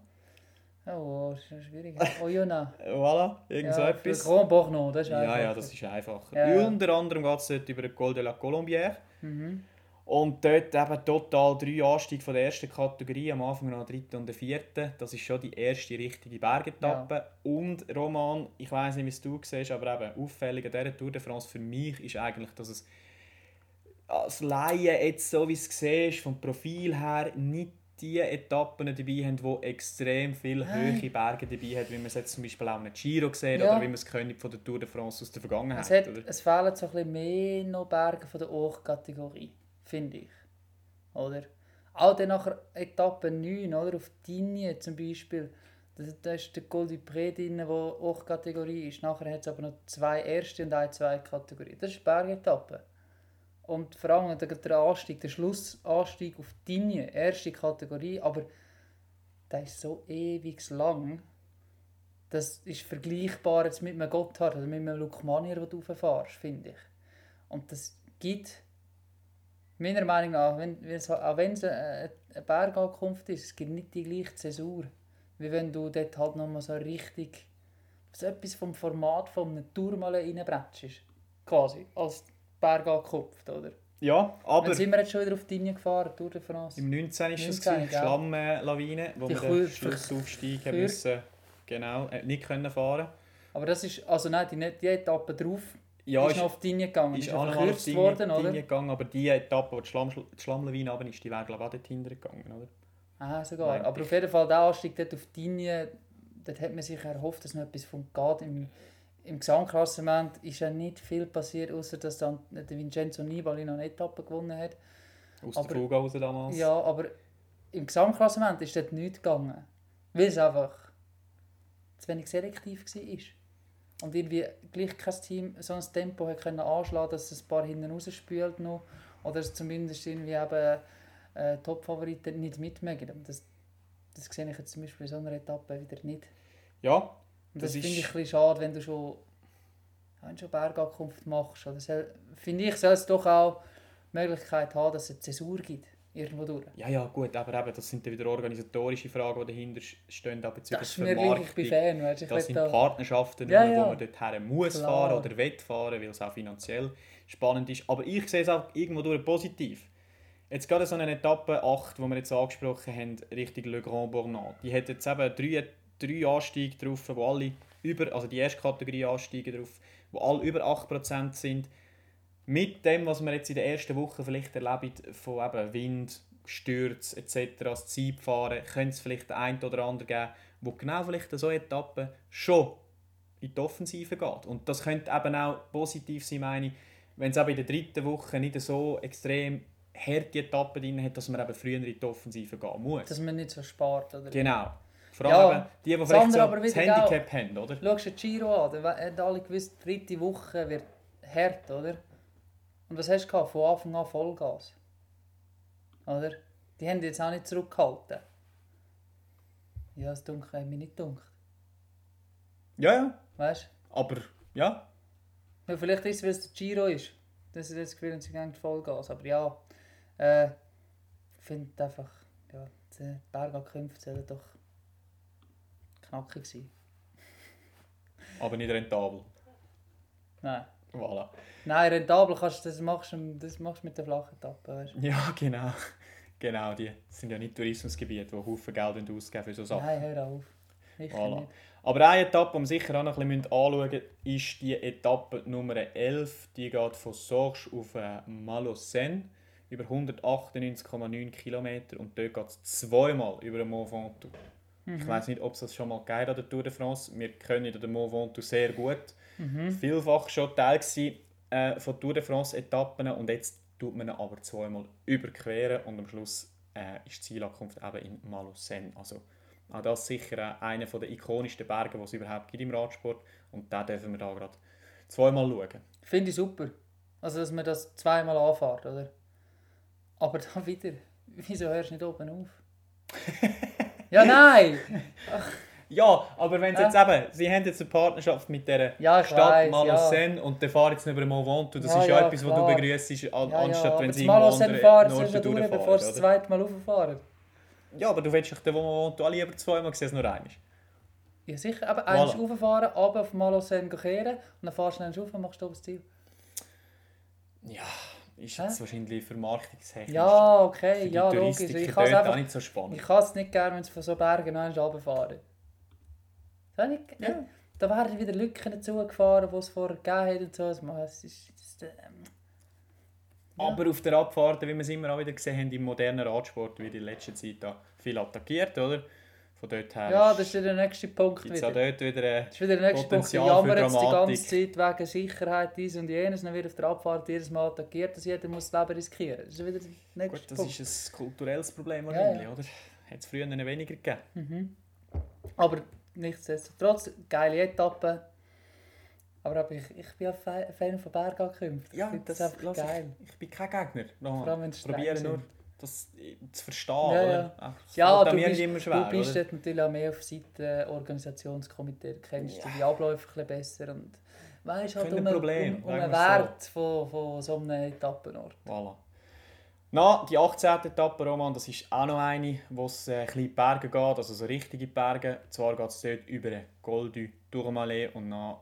Oh, das ist ja schwierig. Oh, Jona. Äh, Voilà, irgend so ja, etwas. Für Grand Borno, das ist Ja, einfach. ja, das ist einfacher. Ja, ja. Unter anderem geht es dort über den Col de la Colombière. Mhm. Und dort eben total drei Anstiege von der ersten Kategorie, am Anfang noch eine dritte und eine vierte. Das ist schon die erste richtige Bergetappe. Und Roman, ich weiß nicht, wie es du siehst, aber eben auffällig an dieser Tour de France für mich ist eigentlich, dass es als Laie jetzt so wie es siehst, vom Profil her nicht die Etappen dabei haben, die extrem viele Nein. hohe Berge dabei haben, wie man es jetzt zum Beispiel auch in Giro sieht Ja. oder wie man es kennt von der Tour de France aus der Vergangenheit. Es, hat, oder? es fehlen so ein bisschen mehr noch Berge von der Hochkategorie, finde ich. Oder? Auch dann nach Etappe 9, oder? Auf Digne zum Beispiel. Da, ist der Col du Pré drin, der Hochkategorie ist. Nachher hat es aber noch zwei erste und eine zweite Kategorie. Das ist Bergetappe. Und vor allem der, der Anstieg, der Schlussanstieg auf Digne, erste Kategorie, aber der ist so ewig lang. Das ist vergleichbar jetzt mit einem Gotthard oder mit einem Lukmanier, den du rauffährst, finde ich. Und das gibt, meiner Meinung nach, wenn, auch wenn es eine, eine Bergankunft ist, es gibt nicht die gleiche Zäsur, wie wenn du dort halt nochmal so richtig so etwas vom Format von einem Tourmalen reinbretschst. Quasi, als Bergankunft, oder? Ja, aber... Dann sind wir jetzt schon wieder auf die Linie gefahren, Tour de France. Im 19. ist es 19, gewesen, gell? Schlammlawine, wo Die wir den Schlussaufstieg müssen, genau, äh, nicht können fahren. Aber das ist, also nein, die, die Etappe drauf Ja, ist noch auf die Linie gegangen, ist ist auch noch auf die worden, Linie oder? gegangen, aber die Etappe, wo die, Schlamm, die Schlammlawine runter ist, die wäre glaube ich auch dort hinten gegangen, oder? Ah, sogar. Meinte Aber auf jeden Fall der Anstieg dort auf die Linie, dort hat man sich erhofft, dass noch etwas von geht. Im, im Gesamtklassement ist ja nicht viel passiert, außer dass dann der Vincenzo Nibali noch eine Etappe gewonnen hat. Aus Aber- der Fuga raus damals. Ja, aber im Gesamtklassement ist dort nichts gegangen. Weil es einfach zu wenig selektiv war. Und irgendwie gleich kein Team so ein Tempo hat können anschlagen dass es ein paar hinten rausspült noch. Oder es zumindest irgendwie eben äh, Top-Favoriten nicht mitmachen. Das, das sehe ich jetzt zum Beispiel in so einer Etappe wieder nicht. ja Und das, Das finde ich ein bisschen schade, wenn du schon, wenn du schon Bergankunft machst. Oder soll, finde ich, soll es doch auch die Möglichkeit haben, dass es eine Zäsur gibt. Irgendwo durch. ja, ja, gut, aber eben, das sind dann wieder organisatorische Fragen, die dahinter stehen, auch bezüglich Das ist mir gleich, ich bin Fan. Weißt, ich Das sind da, Partnerschaften, Ja, wo ja. man dorthin muss Klar. fahren oder will fahren, weil es auch finanziell spannend ist. Aber ich sehe es auch irgendwo durch positiv. Jetzt gerade so eine Etappe 8, die wir jetzt angesprochen haben, Richtung Le Grand Bornand. Die hat jetzt eben drei, drei Anstiege drauf, wo alle über, also die erste Kategorie Anstiege drauf, wo alle über 8% sind. Mit dem, was wir jetzt in der ersten Woche vielleicht erleben, von eben Wind, Stürze etc., das Zeitfahren, könnte es vielleicht den einen oder anderen geben, wo genau vielleicht an so Etappen schon in die Offensive geht. Und das könnte eben auch positiv sein, meine ich, wenn es eben in der dritten Woche nicht so extrem harte Etappen drin hat, dass man eben früher in die Offensive gehen muss. Dass man nicht so spart. Oder? Genau. Vor Ja, allem eben die, die vielleicht so aber das Handicap haben, oder? Schau dir Giro an, da haben alle gewusst, die dritte Woche wird hart, oder? Und was hast du gehabt? Von Anfang an Vollgas. Oder? Die haben jetzt auch nicht zurückgehalten. Ja, das Dunkel hat mir nicht gedacht. Ja, ja. Weißt Aber, ja. du? Ja, vielleicht ist es, weil es der Giro ist. Das ist das Gefühl, und sie gehen Vollgas. Aber ja, äh, ich finde einfach, ja, die Bergankünfte sollen doch knackig sein. Aber nicht rentabel. Nein. Voilà. Nein, rentabel kannst du, das machst du, das machst mit der flachen weißt du? Ja, genau. Genau, die sind ja nicht Tourismusgebiete, die Haufen Geld ausgeben für so Sachen. Nein, hör auf. Voilà. Aber eine Etappe, die wir sicher auch noch ein bisschen anschauen müssen, ist die Etappe Nummer 11. Die geht von Sorge auf äh, Malocène über 198,9 km und dort geht es zweimal über den Mont Ventoux. Ich weiß nicht, ob es das schon mal gegeben an der Tour de France. Wir kennen den Mont Ventoux sehr gut. Vielfach schon Teil gewesen, äh, von Tour de France Etappen und jetzt tut man ihn aber zweimal überqueren und am Schluss äh, ist die Zielankunft eben in Malocène. Also auch das sicher einer der ikonischsten Berge, die es überhaupt gibt im Radsport und da dürfen wir da gerade zweimal schauen. Finde ich super. Also, dass man das zweimal anfährt, oder? Aber dann wieder, wieso hörst du nicht oben auf? ja, nein! Ja, aber wenn sie jetzt eben, sie haben jetzt eine Partnerschaft mit der Ja, Stadt Malocène und der fahren jetzt über Mont das ist ja, etwas, was klar. du begrüßt, an, anstatt wenn sie Malocène andere fahren, sie durch, bevor sie das zweite Mal rauffahren. Ja, aber du willst doch den Mont auch lieber zweimal sehen als nur einmal. Ja, sicher. Aber Voilà. rauffahren, aber auf Malocène kehren und dann fahrst du dann rauf und machst du das Ziel. Ja, ist Hä? jetzt wahrscheinlich vermarktungstechnisch Ja, okay, ja, logisch. Ich kann es nicht so spannend. Ich kann es nicht gerne, wenn sie von so Bergen noch einmal runterfahren. Das ich, Ja. Da werden wieder Lücken dazugefahren, die es vorher gegeben hat und so. Also, Es ist, es ist, ähm, ja. Aber auf der Abfahrt, wie wir es immer auch wieder gesehen haben, im modernen Radsport wird in letzter Zeit da viel attackiert, oder? Von dort her ja, das ist wieder der nächste Punkt auch wieder. dort wieder... Äh, Das ist wieder der nächste Punkt. Potenzial für jammern jetzt die ganze Zeit wegen Sicherheit, dies und jenes. Dann wird auf der Abfahrt jedes Mal attackiert, dass jeder muss das Leben riskieren muss. Das ist wieder der nächste gut, das Punkt. ist ein kulturelles Problem Ja, wahrscheinlich, ja. oder? Hat es früher weniger gegeben. Mhm. Aber nichtsdestotrotz, geile Etappe. Aber ich, ich bin Fa- Fan von Bergankünften. finde das, einfach lass geil. Ich, ich bin kein Gegner. Vor allem, wenn streng Probiere nur, das äh, zu verstehen, Ja, ja. Ach, das Ja, du bist, immer schwer, du bist dort natürlich auch mehr auf Seite Organisationskomitee. Du kennst Ja. die Abläufe ein besser und weißt halt um, einen- Problem, um, um einen wir's so. Wert von, von so einem Etappenort. Voilà. Na, die 18. Etappe, Roman, das ist auch noch eine, wo es äh, ein bisschen in die Berge geht, also so richtige Berge. Zwar geht es dort über den Col du Tourmalet und dann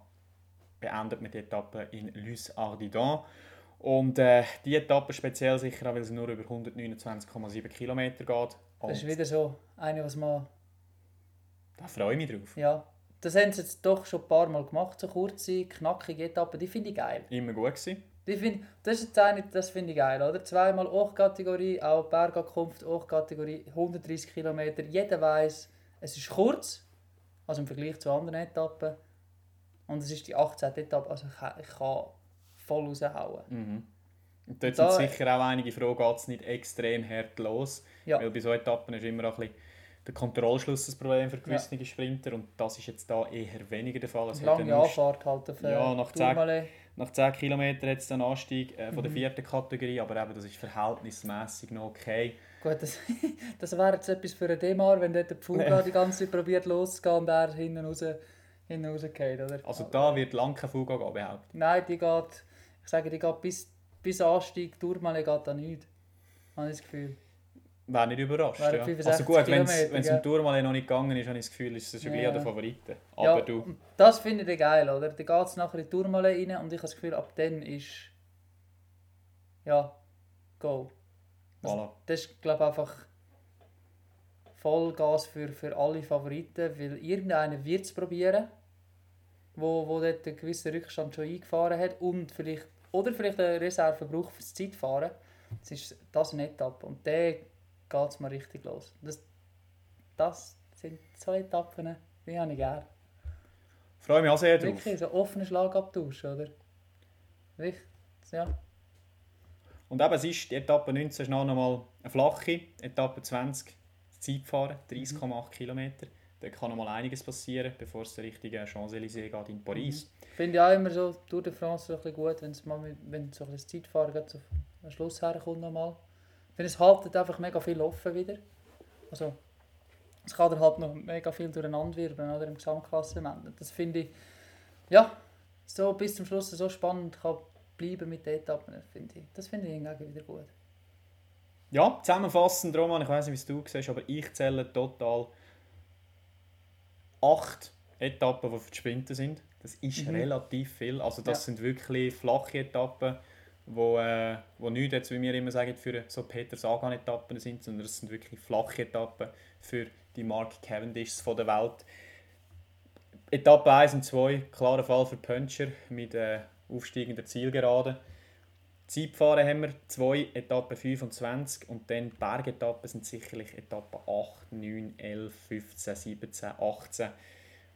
beendet man die Etappe in Lys Ardidon. Und äh, die Etappe speziell sicher auch, weil sie nur über 129,7 km geht. Das Und ist wieder so eine, was man... da freue ich mich drauf. Ja, das haben sie jetzt doch schon ein paar Mal gemacht, so kurze, knackige Etappen. Die finde ich geil. Immer gut gewesen. Die find, das ist eine, das finde ich geil, oder? Zweimal Hochkategorie, auch Bergankunft, Hochkategorie, 130 km. Jeder weiß, es ist kurz, also im Vergleich zu anderen Etappen. Und es ist die 18. Etappe, also ich, kann- ich kann voll raushauen. Mhm. Und dort Da- sind sicher auch einige Fragen, geht es nicht extrem hart los. Ja. Weil bei so Etappen ist immer auch ein bisschen der Kontrollschluss das Problem für gewisse Sprinter und das ist jetzt da eher weniger der Fall. Es Lange ja Anfahrt halt auf Ja, äh, nach Tourmalet. Nach 10 km hat es einen Anstieg äh, von der Mhm. vierten Kategorie, aber eben, das ist verhältnismäßig noch okay. Gut, das, das wäre jetzt etwas für einen Demar, wenn dort der Pfuga die ganze Zeit probiert loszugehen und er hinten raus, hinten rausgeht, oder? Also da wird lang kein Fuga gehen, behauptet. Nein, die geht, ich sage, die geht bis, bis Anstieg, Tourmalet geht da nicht. Habe ich das Gefühl. Wäre nicht überrascht. Wären Ja. 65 Also gut, wenn es im Tourmalet noch nicht gegangen ist, habe ich das Gefühl, ist es schon Ja, gleich der ja. Favoriten. Ja, Aber du, und Das finde ich geil, oder? Da geht es nachher in die Tourmalet rein und ich habe das Gefühl, ab dann ist. Ja, go. Also, voilà. Das ist, glaube ich, einfach Vollgas für, für alle Favoriten, weil irgendeiner wird es probieren, wo, wo dort einen gewissen Rückstand schon eingefahren hat und vielleicht, oder vielleicht eine Reserve braucht fürs Zeitfahren. Das ist das eine Etappe und dann geht es mal richtig los. Das, das sind so Etappen, die habe ich gerne. Freue mich auch sehr drauf. Wirklich, so offener Schlagabtausch, oder? Richtig, ja. Und eben, es ist die Etappe 19 ist noch einmal eine flache, Etappe 20 Zeitfahren, 30,8 Kilometer. Da kann noch mal einiges passieren, bevor es der richtige Champs-Élysées geht in Paris. Finde ich auch immer so Tour de France so ein bisschen gut, wenn es mal mit, wenn so ein Zeitfahren so am Schluss herkommt nochmal. Finde, es haltet einfach mega viel offen wieder. Also, es kann dann halt noch mega viel durcheinander wirbeln oder im Gesamtklassement. Das finde ich, ja, so bis zum Schluss so spannend kann bleiben mit den Etappen, finde ich. Das finde ich hingegen wieder gut. Ja, zusammenfassend, Roman, ich weiß nicht, wie es du siehst, aber ich zähle total acht Etappen, die für die Sprinter sind. Das ist Mhm. relativ viel. Also das Ja. sind wirklich flache Etappen, wo, äh, wo nicht jetzt, wie wir immer sagen, für so Peter Sagan-Etappen sind, sondern das sind wirklich flache Etappen für die Mark Cavendishs von der Welt. Etappe 1 und 2, klarer Fall für Puncher mit äh, aufsteigender Zielgerade. Zeitfahren haben wir 2, Etappe 25 und dann Bergetappen sind sicherlich Etappe 8, 9, 11, 15, 17, 18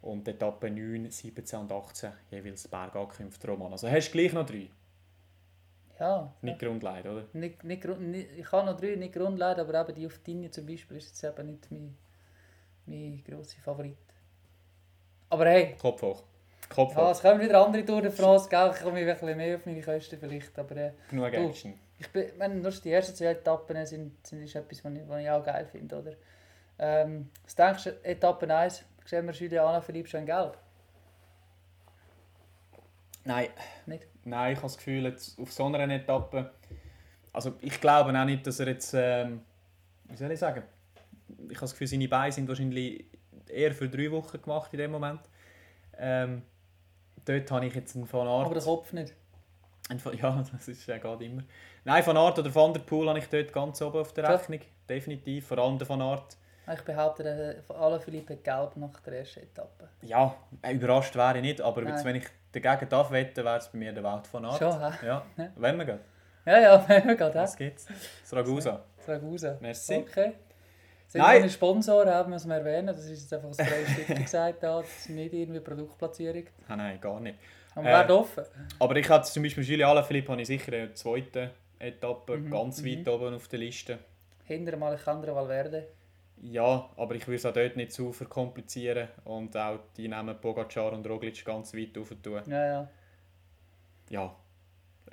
und Etappe 9, 17 und 18 jeweils Bergankünfte Roman. Also hast du gleich noch drei, Ja, nicht Grundleid, oder? Nicht, nicht, nicht, ich habe noch drei, nicht Grundleiter, aber eben die auf Dinge zum Beispiel ist jetzt eben nicht mein, mein grosser Favorit. Aber hey, Kopf hoch. Kopf ja, hoch. es kommen wieder andere Tour de France, gell? ich komme ein bisschen mehr auf meine Kosten vielleicht, aber äh, Genug du. Action. ich bin, wenn nur die ersten zwei Etappen sind, sind ist etwas, was ich, was ich auch geil finde, oder? Ähm, was denkst du, Etappe 1, sehen wir Juliana Philipp schon in Gelb? Nein. Nicht? Nein, ich habe das Gefühl, jetzt auf so einer Etappe. Also ich glaube auch nicht, dass er jetzt. Ähm, wie soll ich sagen? Ich habe das Gefühl, seine Beine sind wahrscheinlich eher für drei Wochen gemacht in dem Moment. Ähm, dort habe ich jetzt einen Van Aert. Aber der Kopf nicht. Ja, das ist ja gerade immer. Nein, Van Aert oder Van der Poel habe ich dort ganz oben auf der Ja. Rechnung. Definitiv. Vor allem der Van Aert. Ich behaupte, äh, von allen Philipp hat Gelb nach der ersten Etappe. Ja, äh, überrascht wäre ich nicht, aber jetzt, wenn ich dagegen darf wetten, wäre es bei mir der Wout van Aert. Schon, hä? Ja, Ja. wenn wir gehen. Ja, ja, wenn wir gerade Was gibt's? Das Ragusa. Ragusa. Merci. Okay. Sind Nein. meine Sponsoren, haben wir es erwähnen. Das ist jetzt einfach das freie Stück gesagt. Da. Das ist nicht irgendwie Produktplatzierung. Ah, nein, gar nicht. Aber Äh, wir werden offen. Aber ich hatte zum Beispiel Julien Alaphilippe habe ich sicher in der zweiten Etappe Mhm, ganz mhm. weit oben auf der Liste. Hinter dem Alejandro Valverde. Ja, aber ich würde es auch dort nicht zu verkomplizieren und auch die Namen Pogacar und Roglic ganz weit rauf tun. Ja, ja. Ja,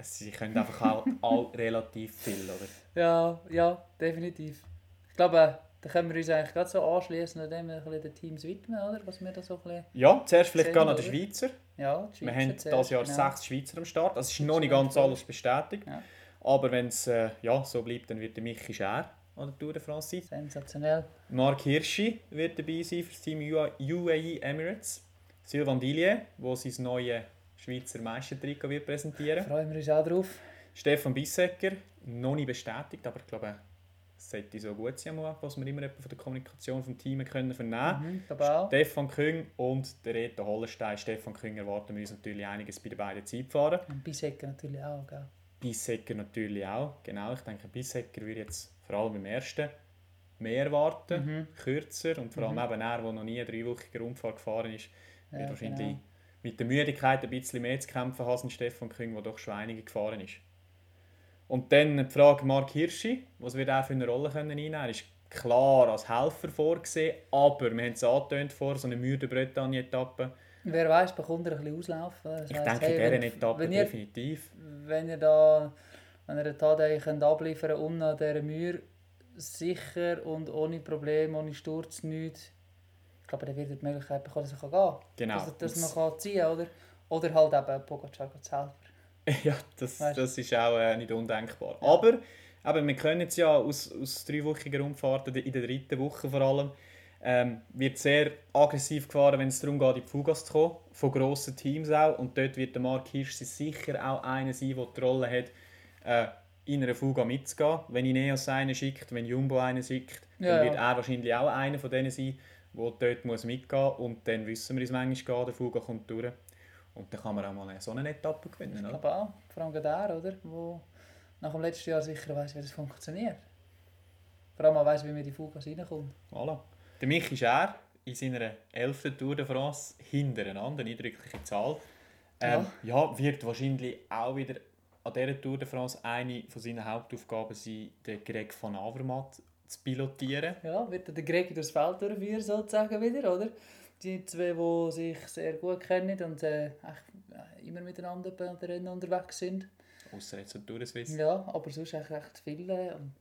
sie können einfach auch all relativ viel, oder? Ja, ja, definitiv. Ich glaube, da können wir uns eigentlich gerade so anschließen und dem ein bisschen den Teams widmen, oder? Was wir da so ein bisschen... Ja, zuerst vielleicht noch der oder? Schweizer. Ja, die Wir Schweizer haben dieses Jahr genau. sechs Schweizer am Start. Es ist Das noch nicht ganz alles bestätigt. Ja. Aber wenn es äh, ja, so bleibt, dann wird der Michi Schär an der Tour de France sein. Sensationell. Mark Hirschi wird dabei sein für das Team UA- UAE Emirates. Sylvain Dillier, der sein neues Schweizer Meistertrikot wird präsentieren. Freuen wir uns auch drauf. Stefan Bissecker, noch nicht bestätigt, aber ich glaube, es sollte so gut sein, was wir immer von der Kommunikation vom Team können vernehmen Mhm, glaube auch. Stefan Küng und der Reto Hollenstein. Stefan Küng erwarten wir uns natürlich einiges bei den beiden Zeitfahren. Und Bisecker natürlich auch, gell? Bissecker natürlich auch. Genau, ich denke, Bissecker würde jetzt vor allem im ersten mehr warten, Mhm. kürzer und vor allem Mhm. eben er, der noch nie eine dreiwöchige Rundfahrt gefahren ist, wird Ja, wahrscheinlich genau. mit der Müdigkeit ein bisschen mehr zu kämpfen haben als Stefan Küng, der doch schon einige gefahren ist. Und dann die Frage Mark Hirschi, was wird er für eine Rolle können einnehmen? Er ist klar als Helfer vorgesehen, aber wir haben es angetönt vor, so eine müde Bretagne-Etappe. Wer weiß, bekommt er ein bisschen Auslauf. Das Ich denke, hey, in dieser Etappe definitiv. Wenn ihr da wenn ihr Tadei könnt abliefern könnt, unten an dieser Mühe, sicher und ohne Probleme, ohne Sturz, nichts, ich glaube, dann wird er die Möglichkeit bekommen, dass er gehen kann. Genau. Dass, dass man kann ziehen kann, oder? Oder halt eben Pogacar selber. Ja, das, Weißt das ist auch äh, nicht undenkbar. Ja. Aber eben, wir können es ja aus, aus dreiwöchiger Umfahrten, in der dritten Woche vor allem, ähm, wird sehr aggressiv gefahren, wenn es darum geht, in die Fugas zu kommen, von grossen Teams auch. Und dort wird der Mark Hirsch sicher auch einer sein, der die Rolle hat, äh, in einer Fuga mitzugehen. Wenn Ineos einen schickt, wenn Jumbo einen schickt, Ja, dann wird ja. er wahrscheinlich auch einer von denen sein, der dort muss mitgehen muss. Und dann wissen wir, es manchmal der Fuga kommt durch. Und dann kann man auch mal eine- so eine Etappe gewinnen. Ich glaube auch. Vor allem gerade er, oder? Wo nach dem letzten Jahr sicher weiss, wie das funktioniert. Vor allem weiss, wie man in die Fugas reinkommt. Voilà. Der Michi Schär in seiner 11. Tour de France hintereinander, eine eindrückliche Zahl. Ähm, ja. wird wahrscheinlich auch wieder an dieser Tour de France eine von seinen Hauptaufgaben sein, den Greg van Avermaet zu pilotieren. Ja, wird der Greg durchs Feld durchführen, sozusagen wieder, oder? Die zwei, die sich sehr gut kennen und äh, echt immer miteinander bei den Rennen unterwegs sind. Außer jetzt de Suisse. Ja, aber sonst echt recht viele und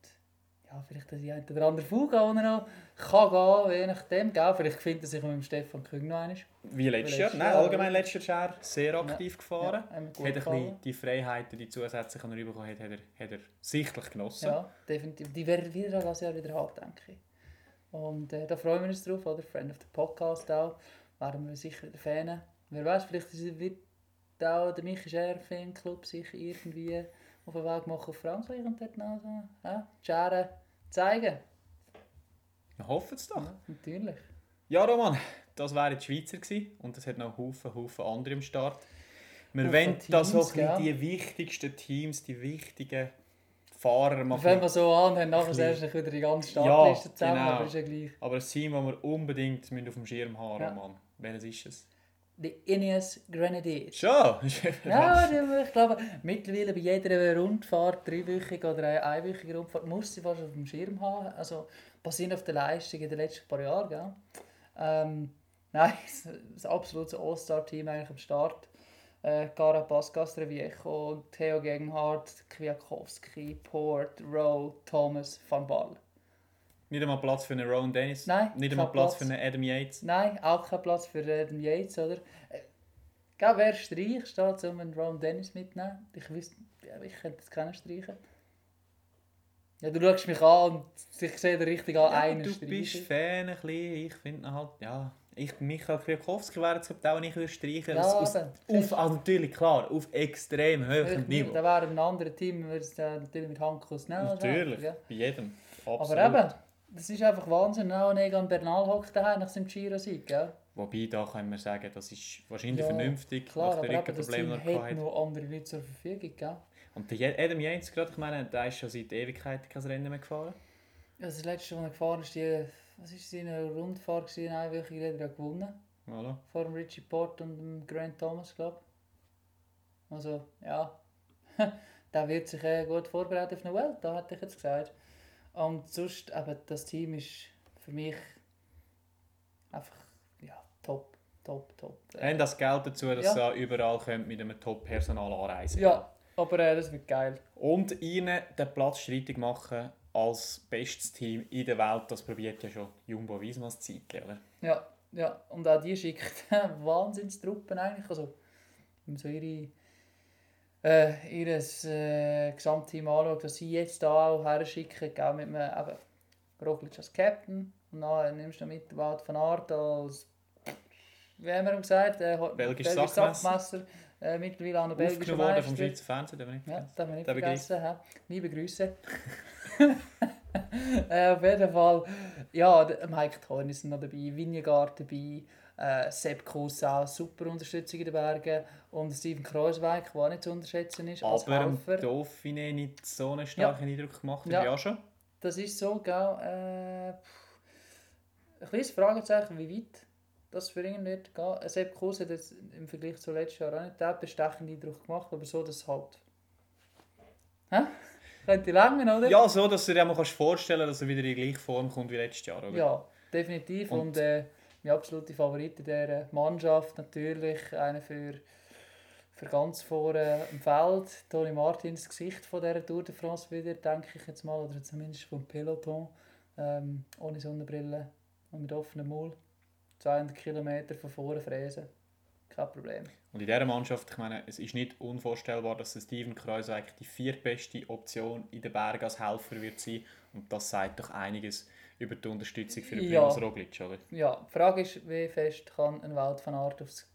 ja, vielleicht die eine oder andere Fuge, er noch kann gehen, je nachdem. Gell? Vielleicht findet er sich mit dem Stefan Küng noch einmal. Wie letztes Jahr. Nein, allgemein letztes Jahr sehr aktiv gefahren. Ja, wir gut hat ein bisschen gefallen. die Freiheiten, die zusätzlichen, die er bekommen hat, hat er, hat er sichtlich genossen. Ja, definitiv. Die werden wir das Jahr wieder haben, denke ich. Und äh, da freuen wir uns drauf, oder? Friend of the Podcast auch. Werden wir sicher wieder Fan. Wer weiß, vielleicht ist- wird auch der Michi Scher Fanclub sich irgendwie auf den Weg machen auf Frankreich und dort noch so ja, die Schere zeigen. Wir hoffen es doch. Ja, natürlich. Ja, Roman, das wären die Schweizer gewesen. und es hat noch Haufen, Haufen andere am Start. Wir wollen da so die wichtigsten Teams, die wichtigen Fahrer machen. Wenn wir so an, haben nachher erst wieder die ganze Startliste Ja, zusammen, genau. aber ist ja gleich. Aber ein Team, das wir unbedingt auf dem Schirm haben Ja. Roman. Welches ist es? Die Ineos Grenadiers. Schon! Ja, ich glaube, mittlerweile bei jeder Rundfahrt, dreiwöchige oder einwöchige Rundfahrt, muss sie fast auf dem Schirm haben. Also basierend auf der Leistung in den letzten paar Jahren. Gell? Ähm, nein, das absolute All-Star-Team eigentlich am Start. Äh, Carapaz, Castroviejo, Theo Gegenhardt, Kwiatkowski, Port, Rowe, Thomas, Van Ball. Nicht einmal Platz für einen Rowan Dennis. Nein, Nicht einmal Platz, Platz. für einen Adam Yates. Nein, auch kein Platz für den Yates, oder? Äh, Gell, wer Streich steht, um einen Ron Dennis mitzunehmen? Ich wüsste, ja, ich könnte das keinen streichen. Ja, du schaust mich an und ich sehe dir richtig an, Ja, einen du streichen. bist Fan ein bisschen. Ich finde halt, ja... Ich, Michael Kwiatkowski wäre jetzt auch nicht streichen. Ja, aus, auf, also natürlich, klar, auf extrem hohem Niveau. da wäre ein anderes Team, würde es äh, natürlich mit Handkuss nehmen. Natürlich, Ja. bei jedem. Absolut. Aber eben, das ist einfach Wahnsinn. Auch Egan Bernal hockt daheim nach seinem Giro-Sieg, gell? Wobei, da können wir sagen, das ist wahrscheinlich Ja, vernünftig, Klar, nach aber den Rückenproblemen, er hat noch andere Leute zur Verfügung, gell? Und der Adam Yates, gerade, ich meine, der ist schon seit Ewigkeiten kein Rennen mehr gefahren. Ja, das letzte, was er gefahren ist, die, was ist seine Rundfahrt, gewesen, eine einwöchige, hat er ja gewonnen. Voilà. vor dem Richie Port und dem Grant Thomas, glaube ich. Also, ja, der wird sich äh, gut vorbereiten auf eine Welt, da hätte ich jetzt gesagt. Und sonst, eben, das Team ist für mich einfach, ja, top, top, top. Äh, Haben das Geld dazu, dass Ja. sie auch überall können mit einem Top-Personal anreisen ja, aber äh, das wird geil. Und ihnen den Platz streitig machen als bestes Team in der Welt, das probiert ja schon Jumbo zu Zeit, oder? Ja, ja, und auch die schickt Wahnsinnstruppen eigentlich. Also, so ihre, äh, ihres äh, Gesamtteam anschaut, dass sie jetzt da auch her schicken, gell, mit einem eben Roglic als Captain und dann nimmst du noch mit Wout van Aert als, wie haben wir gesagt, äh, belgisches Sackmesser. Sackmesser, äh, mittlerweile auch noch belgischer Aufgenommen worden vom Meister. Schweizer Fernsehen, darf man nicht Ja, vergessen. das darf man nicht Der vergessen. hä? Liebe Grüße. äh, auf jeden Fall, ja, der Mike Thorn ist noch dabei, Vingegaard dabei, äh, Sepp Kuss auch super Unterstützung in den Bergen und Steven Kreuzweig, der auch nicht zu unterschätzen ist, Aber Helfer. Dauphiné nicht so einen starken Eindruck gemacht, Ja. ja schon. Das ist so, gell, äh, ein kleines Fragezeichen, wie weit das für ihn wird gehen. Äh, Sepp Kuss hat jetzt im Vergleich zu letztes Jahr auch nicht den bestechenden Eindruck gemacht, aber so, dass es halt... Hä? Könnte langen, oder? Ja, so, dass du dir mal kannst vorstellen dass er wieder in die gleiche Form kommt wie letztes Jahr, oder? Ja, definitiv. Und- Und, äh, mein absoluter Favorit in dieser Mannschaft natürlich. Einer für, für ganz vorne im Feld. Toni Martins, Gesicht von dieser Tour de France wieder, denke ich jetzt mal. Oder zumindest vom Peloton. Ähm, ohne Sonnenbrille und mit offenem Maul. 200 Kilometer von vorne fräsen. Kein Problem. Und in dieser Mannschaft, ich meine, es ist nicht unvorstellbar, dass Steven Kreuzweig die viertbeste Option in den Bergen als Helfer wird sein. Und das sagt doch einiges über die Unterstützung für den Ja. Roglic, oder? Ja, die Frage ist, wie fest kann ein Welt von Art aufs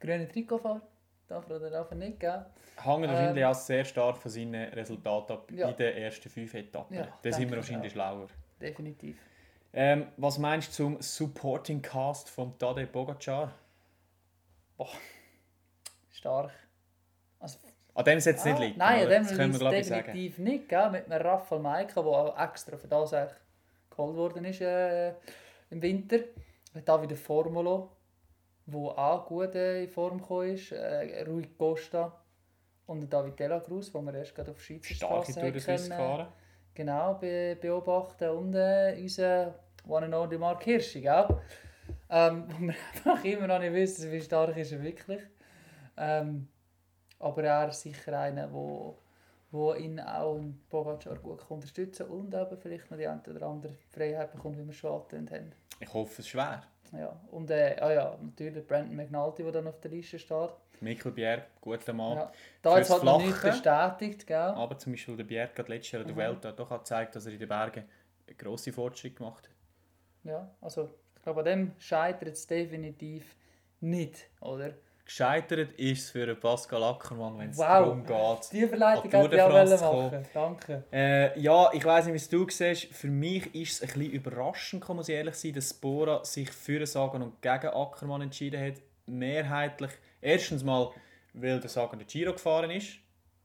grüne Trikot fahren? Darf er oder darf er nicht, gell? Hängt wahrscheinlich auch sehr stark von seinen Resultaten ab Ähm, Ja. in den ersten fünf Etappen. Ja, da sind wir ich wahrscheinlich auch. schlauer. Definitiv. Ähm, was meinst du zum Supporting Cast von Tadej Pogacar? Stark. Also, An dem es jetzt nicht Ah, liegt. Nein, an dem liegt es ich sagen. definitiv nicht. Gell? Mit einem Rafael Maika, der auch extra für das eigentlich geholt worden ist äh, im Winter. Auch wieder Formulo, wo auch gut äh, in Form gekommen ist. Äh, Rui Costa. und David Dela Cruz, den wir erst gerade auf Schweizer Starke Straße können, gefahren. genau be beobachten und äh, unseren One and Only Mark Hirschi, gell? Ähm, wo wir einfach immer noch nicht wissen, wie stark ist er wirklich. Ähm, aber er ist sicher einer, wo, wo ihn auch in Pogacar gut kann unterstützen und eben vielleicht noch die eine oder andere Freiheit bekommt, wie wir schon angetönt haben. Ich hoffe, es schwer. Ja. Und äh, ah ja, natürlich Brandon McNulty, der dann auf der Liste steht. Mikkel Bjerg, guter Mann. Ja. Da Fürs halt noch nicht bestätigt, gell? Aber zum Beispiel der Bjerg hat letztes Jahr in der Mhm. Welt doch auch gezeigt, dass er in den Bergen einen grossen Fortschritt gemacht hat. Ja, also ich glaube, an dem scheitert es definitiv nicht, oder? Gescheitert ist es für Pascal Ackermann, wenn es Wow. darum geht. Die Verleitung Tour hätte ich auch machen. Danke. Äh, ja, ich weiß nicht, wie es du siehst. Für mich ist es ein bisschen überraschend, kann ich ehrlich sein, dass Bora sich für Sagan und gegen Ackermann entschieden hat. Mehrheitlich. Erstens mal, weil der Sagan den Giro gefahren ist.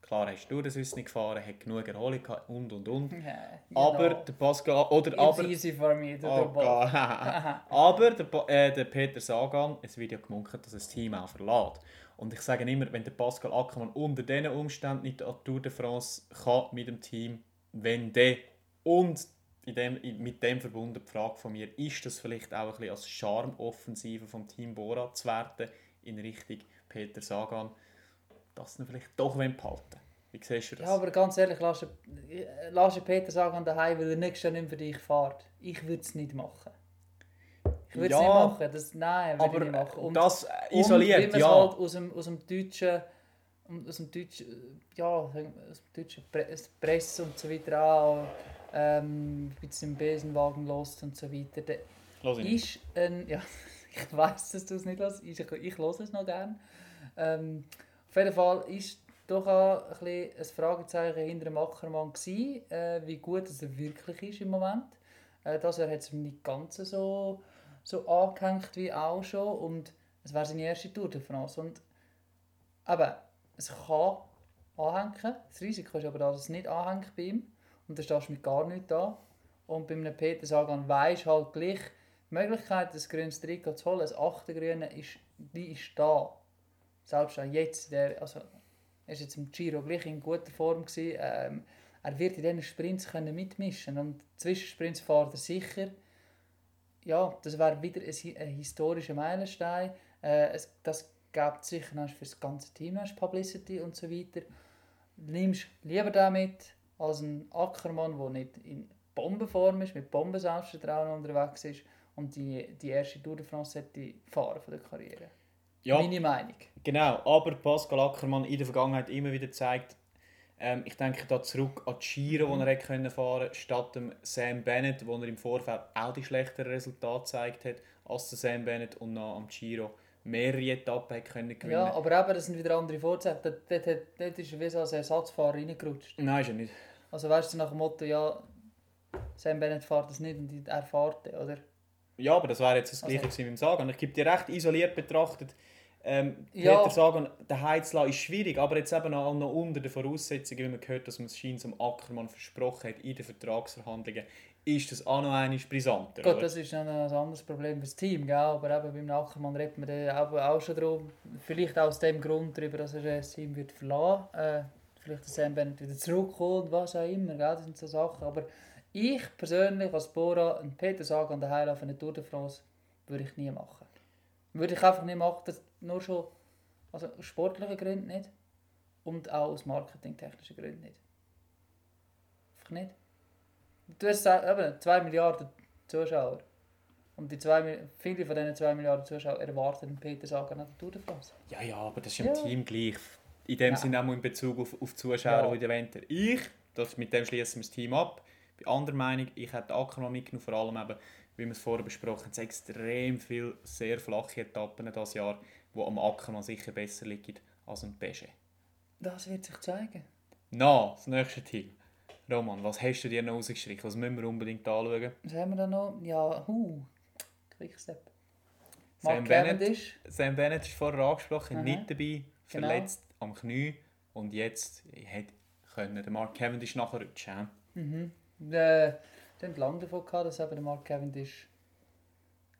Klar, hast du das Wissen nicht gefahren, hat genug Erholung gehabt und und und. Ja, Aber genau. der Pascal, oder It's aber, easy for me to Oh. Aber der, äh, der Peter Sagan, es wird ja gemunkelt, dass das Team auch verlässt. Und ich sage immer, wenn der Pascal Ackermann unter diesen Umständen nicht an die Tour de France kann mit dem Team, wenn der und in dem, mit dem verbunden die Frage von mir, ist das vielleicht auch ein bisschen als Charmoffensive vom Team Bora zu werten in Richtung Peter Sagan, dass ihn vielleicht doch behalten wollen. Wie siehst du das? Ja, aber ganz ehrlich, lass, lass Peter sagen daheim, weil er nächstes Jahr nicht für dich fährt. Ich würde es nicht machen. Ich würde es Ja, nicht machen. Das, nein, würde ich aber nicht machen. Und, das und isoliert, es ja. halt aus dem, aus dem deutschen, aus dem deutschen, ja, aus dem deutschen Pre Presse und so weiter auch, ähm, bisschen im Besenwagen lost und so weiter. Der ihn. ist ein, ja, ich weiß, dass du es nicht hörst, ich, ich höre es noch gerne. Ähm, auf jeden Fall ist doch auch ein, ein Fragezeichen hinter dem Ackermann gewesen, äh, wie gut er wirklich ist im Moment. Äh, das Jahr hat es nicht ganz so, so angehängt wie auch schon und es wäre seine erste Tour de France und aber es kann anhängen, das Risiko ist aber da, dass es nicht anhängt bei ihm und da stehst du mit gar nichts da und bei einem Peter Sagan weisst halt gleich, die Möglichkeit, das grünes Trikot zu holen, das achte Grüne, ist, die ist da. Selbst auch jetzt, der, also, er war jetzt im Giro gleich in guter Form. Gewesen. Ähm, er wird in diesen Sprints können mitmischen und Zwischensprints fährt er sicher. Ja, das wäre wieder ein, ein historischer Meilenstein. Äh, es, das gibt sicher noch für das ganze Team noch Publicity und so weiter. Nimmst lieber damit als ein Ackermann, der nicht in Bombenform ist, mit Bomben-Selbstvertrauen unterwegs ist und die, die erste Tour de France hätte fahren von der Karriere. Ja, Meine Meinung. Genau, aber Pascal Ackermann in der Vergangenheit immer wieder zeigt, ähm, ich denke da zurück an die Giro, wo er hätte können fahren statt dem Sam Bennett, wo er im Vorfeld auch die schlechteren Resultate gezeigt hat, als der Sam Bennett und nach am Giro mehrere Etappen hätte können gewinnen. Ja, aber eben, das sind wieder andere Vorzeichen. Dort, dort, dort, ist er wie so als Ersatzfahrer reingerutscht. Nein, ist er nicht. Also weißt du, nach dem Motto, ja, Sam Bennett fährt das nicht und er fährt oder? Ja, aber das wäre jetzt das Also- Gleiche gewesen mit dem Sagan. Ich gebe dir recht, isoliert betrachtet, ähm, Ja. Peter Sagan, der Heizlau ist schwierig, aber jetzt eben auch noch unter den Voraussetzungen, wie man gehört, dass man es scheint zum Ackermann versprochen hat in den Vertragsverhandlungen, ist das auch noch einmal brisanter. Gut, oder? das ist dann ein anderes Problem für das Team, gell? aber eben beim Ackermann redet man auch, schon darum, vielleicht aus dem Grund darüber, dass er das Team wird verlassen äh, vielleicht dass Sam Bennett wieder zurückkommt, was auch immer, gell? das sind so Sachen, aber ich persönlich als Bora einen Peter Sagan der Heilauf in der Tour de France würde ich nie machen. Würde ich einfach nicht machen, das nur schon also aus sportlichen Gründen nicht und auch aus marketingtechnischen Gründen nicht. Einfach nicht. Du hast eben, 2 Milliarden Zuschauer. Und die zwei, viele von diesen 2 Milliarden Zuschauer erwarten den Peter Sagan an der Tour de France. Ja, ja, aber das ist im Ja. Team gleich. In dem Ja. Sinne auch in Bezug auf, auf Zuschauer, Ja. die in den Event Ich, das, mit dem schließen wir das Team ab. Bei anderer Meinung, ich hätte Ackermann mitgenommen, vor allem eben, wie wir es vorher besprochen haben, extrem viele sehr flache Etappen dieses Jahr, die am Ackermann sicher besser liegen als am Pesche. Das wird sich zeigen. Na, das nächste Team. Roman, was hast du dir noch rausgestrichen? Was müssen wir unbedingt anschauen? Was haben wir da noch? Ja, huh. Quickstep. Sam Bennett. Cavendish. Sam Bennett ist vorher angesprochen, Aha. nicht dabei, Genau. verletzt am Knie und jetzt können der Mark Cavendish nachrutschen. Mhm. Äh, haben lange davon gehabt, dass eben der Mark Cavendish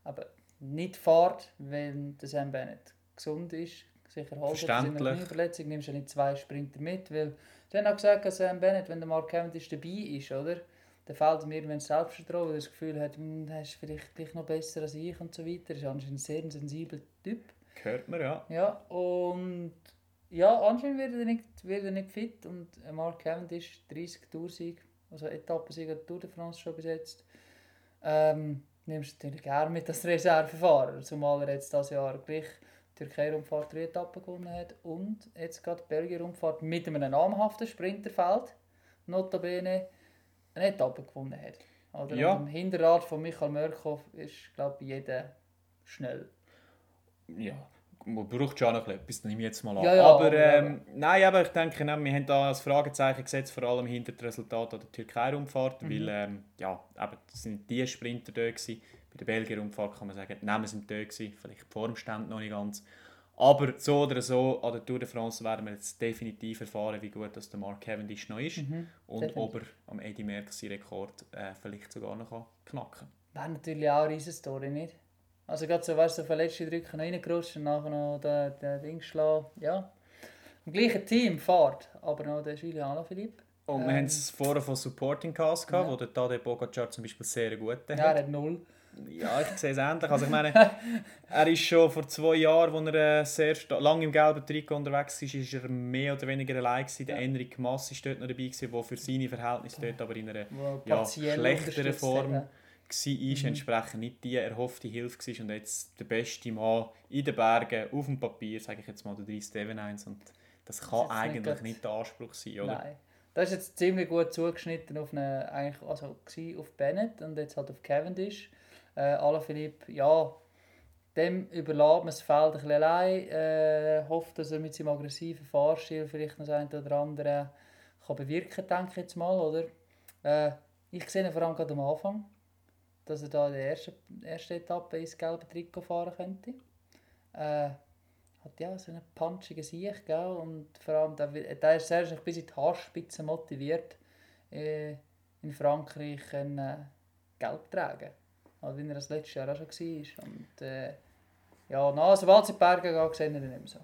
aber nicht fährt, wenn der Sam Bennett gesund ist, sich erholt hat. Verständlich. Seine Knieverletzung nimmst du nicht zwei Sprinter mit, weil sie haben auch gesagt, dass Sam Bennett, wenn der Mark Cavendish dabei ist, oder? Dann fehlt ihm irgendwann Selbstvertrauen, weil er das Gefühl hat, hm, der ist vielleicht gleich noch besser als ich und so weiter. Er ist anscheinend ein sehr sensibler Typ. Hört man, ja. Ja, und ja, anscheinend wird er nicht, wird er nicht fit und Mark Cavendish 30 Toursieg, also Etappensieg an der Tour de France schon besetzt. Ähm, nimmst du natürlich gerne mit als Reservefahrer, zumal er jetzt dieses Jahr gleich die Türkei-Rundfahrt drei Etappen gewonnen hat und jetzt gerade die Belgien-Rundfahrt mit einem namhaften Sprinterfeld, notabene, eine Etappe gewonnen hat. Oder Ja. Am Hinterrad von Michael Mörkhoff ist, glaube ich, jeder schnell. Ja, man braucht schon noch etwas, das nehme ich jetzt mal an. Ja, ja, aber ähm, nein, aber ich denke, wir haben da ein Fragezeichen gesetzt, vor allem hinter dem Resultat an der Türkei-Rundfahrt, Mhm. weil ähm, ja, eben, es sind die Sprinter da gewesen. Bei der Belgien-Rundfahrt kann man sagen, die Namen sind da gewesen, vielleicht die Formstände noch nicht ganz. Aber so oder so, an der Tour de France werden wir jetzt definitiv erfahren, wie gut dass der Mark Cavendish noch ist Mhm, und definitiv. ob er am Eddie Merckx Rekord äh, vielleicht sogar noch kann knacken Wäre natürlich auch eine riesen Story, nicht? Also gerade so, weißt du, so von letzten Drücken noch reingerutscht und nachher noch den, den Ding geschlagen. Ja. Im gleichen Team fährt, aber noch der Juliano Philipp. Und wir Ähm, haben es vorher von Supporting Cast gehabt, ja. wo der Tadej Pogacar zum Beispiel sehr gut Ja, hat. er hat null. Ja, ich sehe es ähnlich. Also ich meine, er ist schon vor zwei Jahren, als er äh, sehr lange im gelben Trikot unterwegs war, ist er mehr oder weniger allein gewesen. Der Ja. Enric Mas ist dort noch dabei gewesen, der für seine Verhältnisse dort aber in einer ja, partiell schlechtere unterstützt Form hat. War, ist entsprechend nicht die erhoffte Hilfe war und jetzt der beste Mann in den Bergen, auf dem Papier, sage ich jetzt mal, der Dries Stevenines und das kann nicht eigentlich gerade- nicht der Anspruch sein, oder? Nein. Das ist jetzt ziemlich gut zugeschnitten auf eine, eigentlich, also auf Bennett und jetzt halt auf Cavendish. Äh, Alaphilippe, ja, dem überlässt man das Feld ein bisschen allein. Äh, hofft, dass er mit seinem aggressiven Fahrstil vielleicht noch das eine oder andere kann bewirken denke ich jetzt mal, oder? Äh, ich sehe ihn vor allem gerade am Anfang, dass er da in der ersten, ersten Etappe ins gelbe Trikot fahren könnte. Äh, hat ja so einen punchigen Sieg, gell? und vor allem, der, der ist sehr bis in die Haarspitze motiviert, äh, in Frankreich ein äh, Gelb zu tragen. Also, wie er das letztes Jahr auch schon war. Und äh, ja, nach sobald sie in die Berge geht, sehen wir ihn nicht mehr so.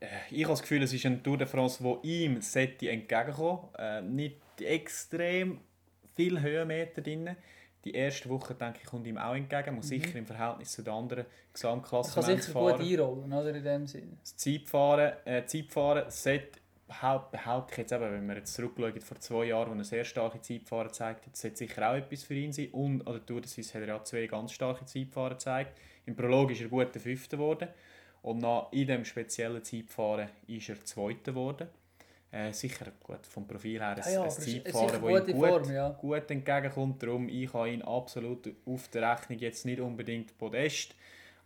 Äh, Ich habe das Gefühl, es ist eine Tour de France, wo ihm sollte entgegenkommen äh, Nicht extrem viel Höhenmeter drin. Die erste Woche, denke ich, kommt ihm auch entgegen. Muss sicher im Verhältnis zu den anderen Er kann Gesamtklassen sich gut fahren. einrollen, oder, in dem Sinn. Das Zeitfahren, äh, Zeitfahren sollte, behaupt- behaupte ich jetzt eben, wenn wir jetzt zurückschauen, vor zwei Jahren, wo er sehr starke Zeitfahren gezeigt hat, sollte sicher auch etwas für ihn sein. Und an der Tour de Suisse hat er ja zwei ganz starke Zeitfahren gezeigt. Im Prolog ist er gut der Fünfte geworden. Und nach, in diesem speziellen Zeitfahren ist er Zweiter geworden. Äh, sicher gut, vom Profil her ein, Ah ja, ein Zeitfahren, das ihm gut, Form, ja. gut entgegenkommt. Darum, ich habe ihn absolut auf der Rechnung jetzt nicht unbedingt Podest.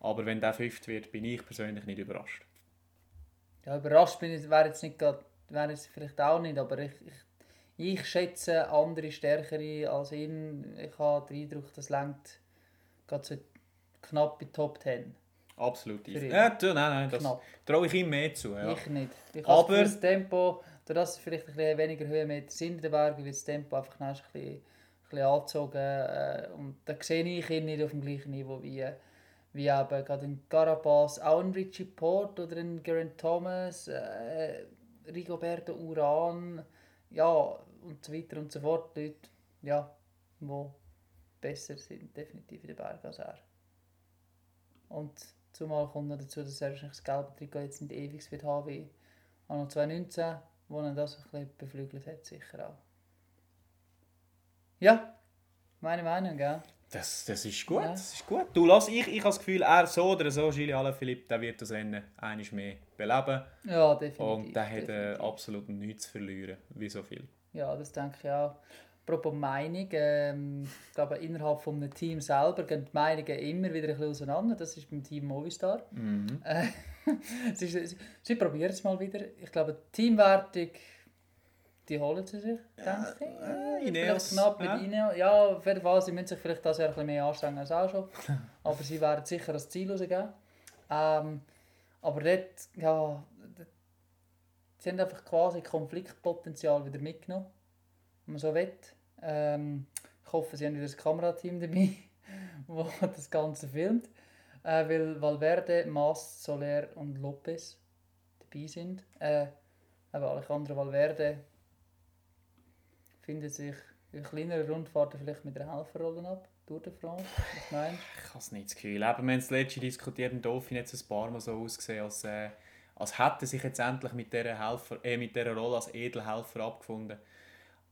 Aber wenn der Fünfte wird, bin ich persönlich nicht überrascht. Ja, überrascht bin ich, wäre jetzt nicht gerade, wäre jetzt vielleicht auch nicht, aber ich, ich, ich schätze andere Stärkere als ihn. Ich habe den Eindruck, das lenkt gerade so knapp in die Top 10. Absolut. Ja, nein, nein, das traue ich ihm mehr zu. Ja. Ich nicht. Ich Aber das Tempo, dadurch dass es vielleicht ein bisschen weniger Höhenmeter sind in den Bergen, wird das Tempo einfach ein bisschen, ein bisschen angezogen. Äh, und da sehe ich ihn nicht auf dem gleichen Niveau wie, wie eben gerade in Carapaz, auch ein Richie Port oder ein Geraint Thomas, äh, Rigoberto Uran, ja, und so weiter und so fort. Leute, ja, die besser sind, definitiv in den Bergen als er. Und zumal kommt noch dazu, dass er wahrscheinlich das gelbe Trikot jetzt nicht ewig wird haben wie Anno 2019, wo er das ein bisschen beflügelt hat, sicher auch. Ja, meine Meinung, gell? Das, das ist gut. Ja. Das ist gut. Du, lass, ich, ich habe das Gefühl, er so oder so, Gilles Alaphilippe, der wird das Rennen einiges mehr beleben. Ja, definitiv. Und der hat äh, absolut nichts zu verlieren. Wie so viel. Ja, das denke ich auch. Apropos Meinung, ähm, ich glaube, innerhalb von einem Team selber gehen die Meinungen immer wieder ein bisschen auseinander. Das ist beim Team Movistar. Äh, sie, sie, sie probieren es mal wieder. Ich glaube, Teamwertung, die holen sie sich, denke ich. äh, Ineos, vielleicht knapp mit ja. Ineos. Ja, auf jeden Fall, sie müssen sich vielleicht das Jahr ein bisschen mehr anstrengen als auch schon. aber sie werden sicher das Ziel rausgeben. Ähm, aber dort, ja, dort- sie haben einfach quasi Konfliktpotenzial wieder mitgenommen, wenn man so will. Ähm, ich hoffe, sie haben wieder das Kamerateam dabei, das das Ganze filmt. Äh, weil Valverde, Maas, Soler und Lopez dabei sind. Äh, aber Alejandro Valverde findet sich in kleineren Rundfahrten vielleicht mit einer Helferrolle ab. Tour de France, was meinst Ich habe es nicht das Gefühl. Eben, wir haben das letzte diskutiert, im Dauphin hat es ein paar Mal so ausgesehen, als, äh, als hätte sich jetzt endlich mit dieser, Helfer, äh, mit dieser Rolle als Edelhelfer abgefunden.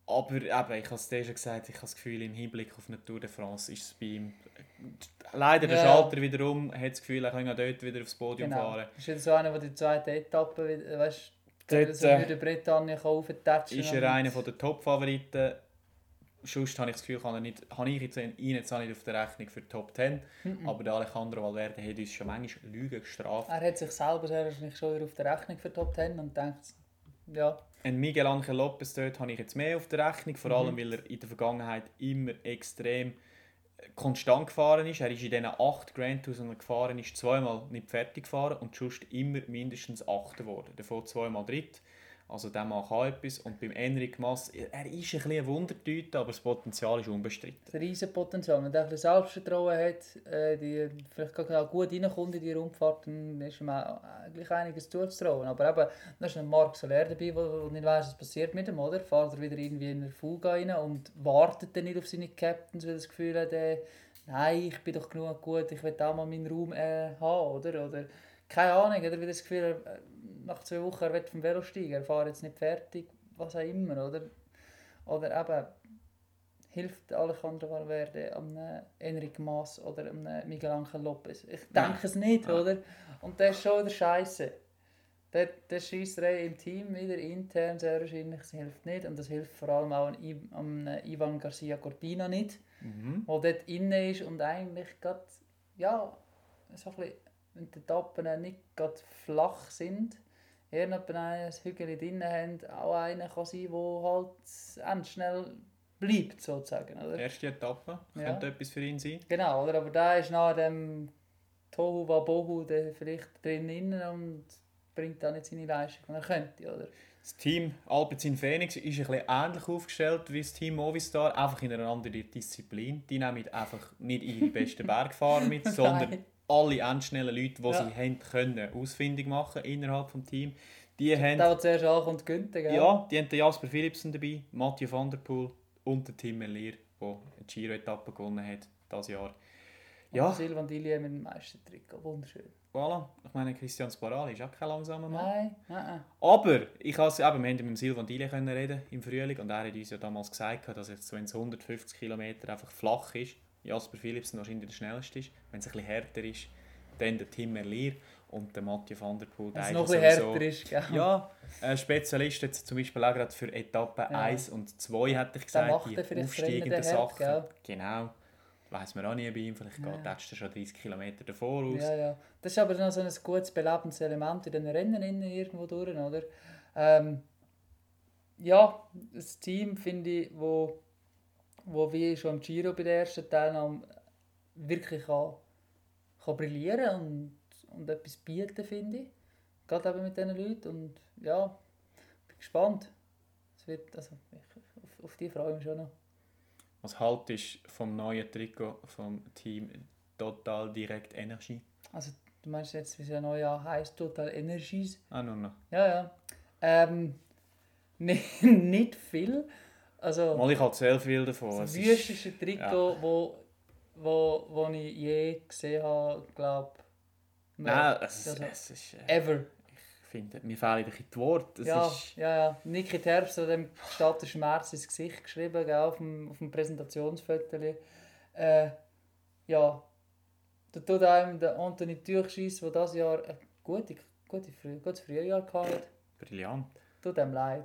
Aber eben, ich habe es dir schon gesagt, ich habe das Gefühl, im Hinblick auf eine Tour de France ist es bei ihm... Leider der Ja. Schalter wiederum, hat das Gefühl, er kann ja dort wieder aufs Podium Genau. fahren. Ist jetzt so einer, der die zweite Etappe, weißt du, Dort, so äh, würde Bretagne auftatschen. Ist er einer der Top-Favoriten. Sonst habe ich das Gefühl, kann er nicht, habe ich jetzt ihn jetzt auch nicht auf der Rechnung für die Top 10. Mhm. Aber der Alejandro Valverde hat uns schon manchmal Lügen gestraft. Er hat sich selber wahrscheinlich schon wieder auf der Rechnung für Top 10 und denkt, ja, Ein Miguel Angel Lopez dort habe ich jetzt mehr auf der Rechnung, vor Mhm. allem weil er in der Vergangenheit immer extrem äh, konstant gefahren ist. Er ist in diesen acht Grand Tours, die er gefahren ist, zweimal nicht fertig gefahren und sonst immer mindestens Achter geworden. Davon zweimal Dritt. Also der Mann kann etwas. Und beim Enric Mas, er ist ein bisschen eine Wundertüte, aber das Potenzial ist unbestritten. ein riesen Potenzial. Wenn er ein bisschen Selbstvertrauen hat, äh, die vielleicht auch gut reinkommt in die Rundfahrt, dann ist ihm auch eigentlich einiges zuzutrauen. Aber eben, da ist ein Marc Soler dabei, der nicht weiss, was passiert mit ihm, oder? Fährt er wieder irgendwie in eine Fuga rein und wartet dann nicht auf seine Captains, weil er das Gefühl hat, äh, nein, ich bin doch genug gut, ich will auch mal meinen Raum äh, haben, oder? Oder keine Ahnung, oder wieder das Gefühl, äh, nach zwei Wochen, er will vom Velo steigen, er fährt jetzt nicht fertig, was auch immer, oder? Oder eben, hilft Alejandro Valverde am Enric Mas oder am Miguel Angel Lopez? Ich denke es nicht, Nein. oder? Und das ist schon wieder scheiße. Der, der Scheisserei im Team wieder intern sehr wahrscheinlich, das hilft nicht. Und das hilft vor allem auch an I- am äh, Ivan Garcia Cortina nicht, Mhm. der dort inne ist und eigentlich gerade, ja, so ein bisschen, wenn die Etappen nicht gerade flach sind, noch ein Hügel drin haben, auch einer kann sein, der halt endschnell bleibt, sozusagen. Oder? Erste Etappe, Ja. könnte etwas für ihn sein. Genau, oder? aber da ist nach dem Tohu Wabohu der vielleicht drin und bringt dann nicht seine Leistung, die er könnte. Oder? Das Team Alpecin Phoenix ist ein bisschen ähnlich aufgestellt wie das Team Movistar, einfach in einer anderen Disziplin. Die nehmen einfach nicht ihre besten Bergfahrer mit, sondern. Alle endschnellen Leute, die Ja. sie haben können, ausfindig machen innerhalb des Teams. Die haben, Der, der zuerst ankommt, gönnt, gell? ja, die haben den Jasper Philipsen dabei, Mathieu van der Poel und den Tim Merlier, der eine Giro-Etappe gewonnen hat dieses Jahr. Und Ja, Silvan Dillier mit dem Meistertrikot, wunderschön. voilà. Ich meine, Christian Sparali ist auch kein langsamer Mann. Nein, nein, Aber ich has, eben, wir haben mit dem Silvan Dile können reden im Frühling und er hat uns ja damals gesagt, dass jetzt, wenn es 150 km einfach flach ist, Jasper Philipsen wahrscheinlich der schnellste ist. Wenn es ein bisschen härter ist, dann der Tim Merlier und der Mathieu van der Poel. Wenn es noch ist ein bisschen sowieso- härter ist, gell? Ja, ein Spezialist jetzt zum Beispiel auch gerade für Etappe Ja. 1 und 2, hätte ich gesagt, die aufsteigenden Sachen. gell? Genau. Weiß man auch nie bei ihm, vielleicht Ja. geht tätscht er schon 30 km davor aus. Ja, ja. Das ist aber noch so ein gutes belebendes Element in den Rennen innen irgendwo durch, oder? Ähm, ja, das Team finde ich, wo, wo wie schon im Giro bei der ersten Teilnahme wirklich kann, kann brillieren und, und etwas bieten, finde ich. Gerade eben mit diesen Leuten und ja, bin gespannt. Es wird, also, ich, auf, auf die freue ich mich schon noch. Was halt ist vom neuen Trikot vom Team Total Direct Energy. Also du meinst jetzt, wie es ja neu heisst, Total Energies. Ah, nur noch. Ja, ja. Ähm, nicht viel. Also, Mal, ich habe sehr viel davon. das ist- wüsteste Trikot, wo, wo, wo ich je gesehen habe, glaube Nein, es, also, es ist... Äh, Ever. ich finde, mir fehlen ein die Worte. Ja, ist, ja, ja. Niki Terps hat dem der Schmerz ins Gesicht geschrieben, gell, auf dem, auf dem Präsentationsfoto. Äh, ja, da tut einem der Anthony Türkschis, der dieses Jahr ein gute, gute, gutes Frühjahr hatte, brillant. tut einem leid.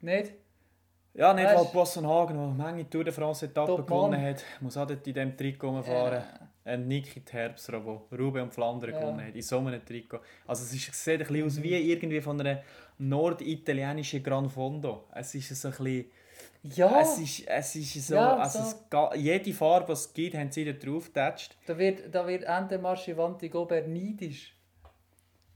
Nicht? Ja, nicht Weißt- weil Boassenhagen, der Menge Tour de France Etappen Top gewonnen hat, muss auch dort in diesem Trikot rumfahren. Ein Niki Terpstra, der Rube und Flandern Ja. gewonnen hat, in so einem Trikot. Also es, ist, sieht ein bisschen aus wie irgendwie von einer norditalienischen Gran Fondo. Es ist so ein bisschen... Ja, Es ist, es ist so, Ja, also so. Es, jede Farbe, die es gibt, haben sie da drauf getatscht. da wird, da wird Ende Marchivanti Gobert neidisch.